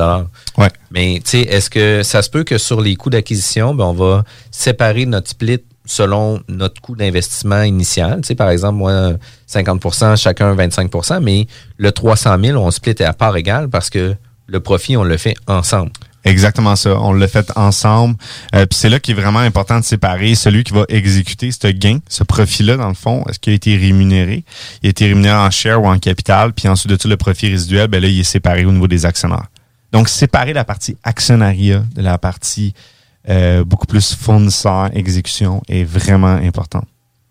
Ouais. Mais, tu sais, est-ce que ça se peut que sur les coûts d'acquisition, ben, on va séparer notre split selon notre coût d'investissement initial. Tu sais, par exemple, moi, 50% chacun 25% mais le 300 000, on split à part égale parce que le profit, on le fait ensemble. Exactement ça. On l'a fait ensemble. Euh, Puis c'est là qu'il est vraiment important de séparer celui qui va exécuter ce gain, ce profit-là, dans le fond, est-ce qu'il a été rémunéré? Il a été rémunéré en share ou en capital. Puis ensuite de tout, le profit résiduel, ben là, il est séparé au niveau des actionnaires. Donc, séparer la partie actionnariat de la partie euh, beaucoup plus fournisseur, exécution est vraiment important.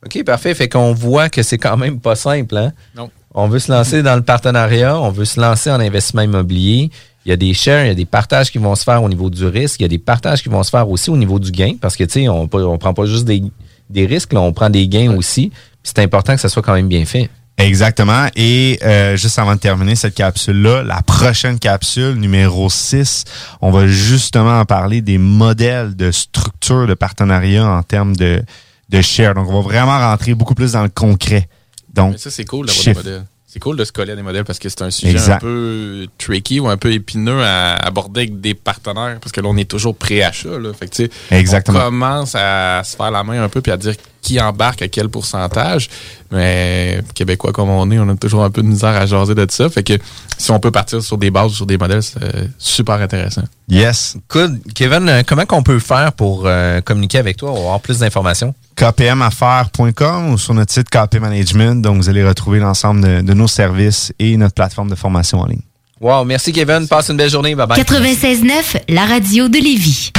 OK, parfait. Fait qu'on voit que c'est quand même pas simple, hein? Non. On veut se lancer dans le partenariat, on veut se lancer en investissement immobilier. Il y a des shares, il y a des partages qui vont se faire au niveau du risque, il y a des partages qui vont se faire aussi au niveau du gain, parce que, tu sais, on ne prend pas juste des, des risques, là, on prend des gains aussi. C'est important que ça soit quand même bien fait. Exactement. Et euh, juste avant de terminer cette capsule-là, la prochaine capsule, numéro 6, on va justement en parler des modèles de structure de partenariat en termes de, de share. Donc, on va vraiment rentrer beaucoup plus dans le concret. Donc, Mais ça, c'est cool d'avoir des modèles. C'est cool de se coller à des modèles parce que c'est un sujet Exact. un peu tricky ou un peu épineux à aborder avec des partenaires parce que là, on est toujours pré-achat. Là. Fait que, tu sais, Exactement. On commence à se faire la main un peu puis à dire qui embarque à quel pourcentage. Mais Québécois comme on est, on a toujours un peu de misère à jaser de ça. Fait que si on peut partir sur des bases ou sur des modèles, c'est euh, super intéressant. Yes. Good. Kevin, euh, comment qu'on peut faire pour euh, communiquer avec toi ou avoir plus d'informations? kpmaffaires.com ou sur notre site KP Management. Donc, vous allez retrouver l'ensemble de, de nos services et notre plateforme de formation en ligne. Wow, merci Kevin. Passe une belle journée. Bye bye. 96.9, la radio de Lévis.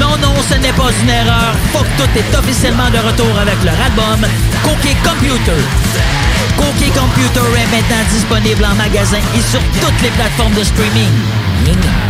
Non, non, ce n'est pas une erreur. Faut que tout est officiellement de retour avec leur album Cookie Computer. Cookie Computer est maintenant disponible en magasin et sur toutes les plateformes de streaming.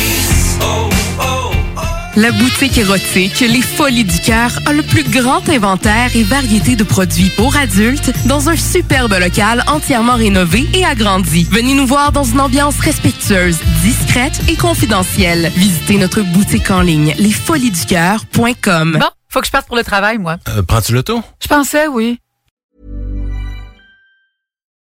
La boutique érotique Les Folies du Cœur a le plus grand inventaire et variété de produits pour adultes dans un superbe local entièrement rénové et agrandi. Venez nous voir dans une ambiance respectueuse, discrète et confidentielle. Visitez notre boutique en ligne lesfoliesducoeur.com. Bon, faut que je parte pour le travail, moi. Prends-tu l'auto? Je pensais, oui.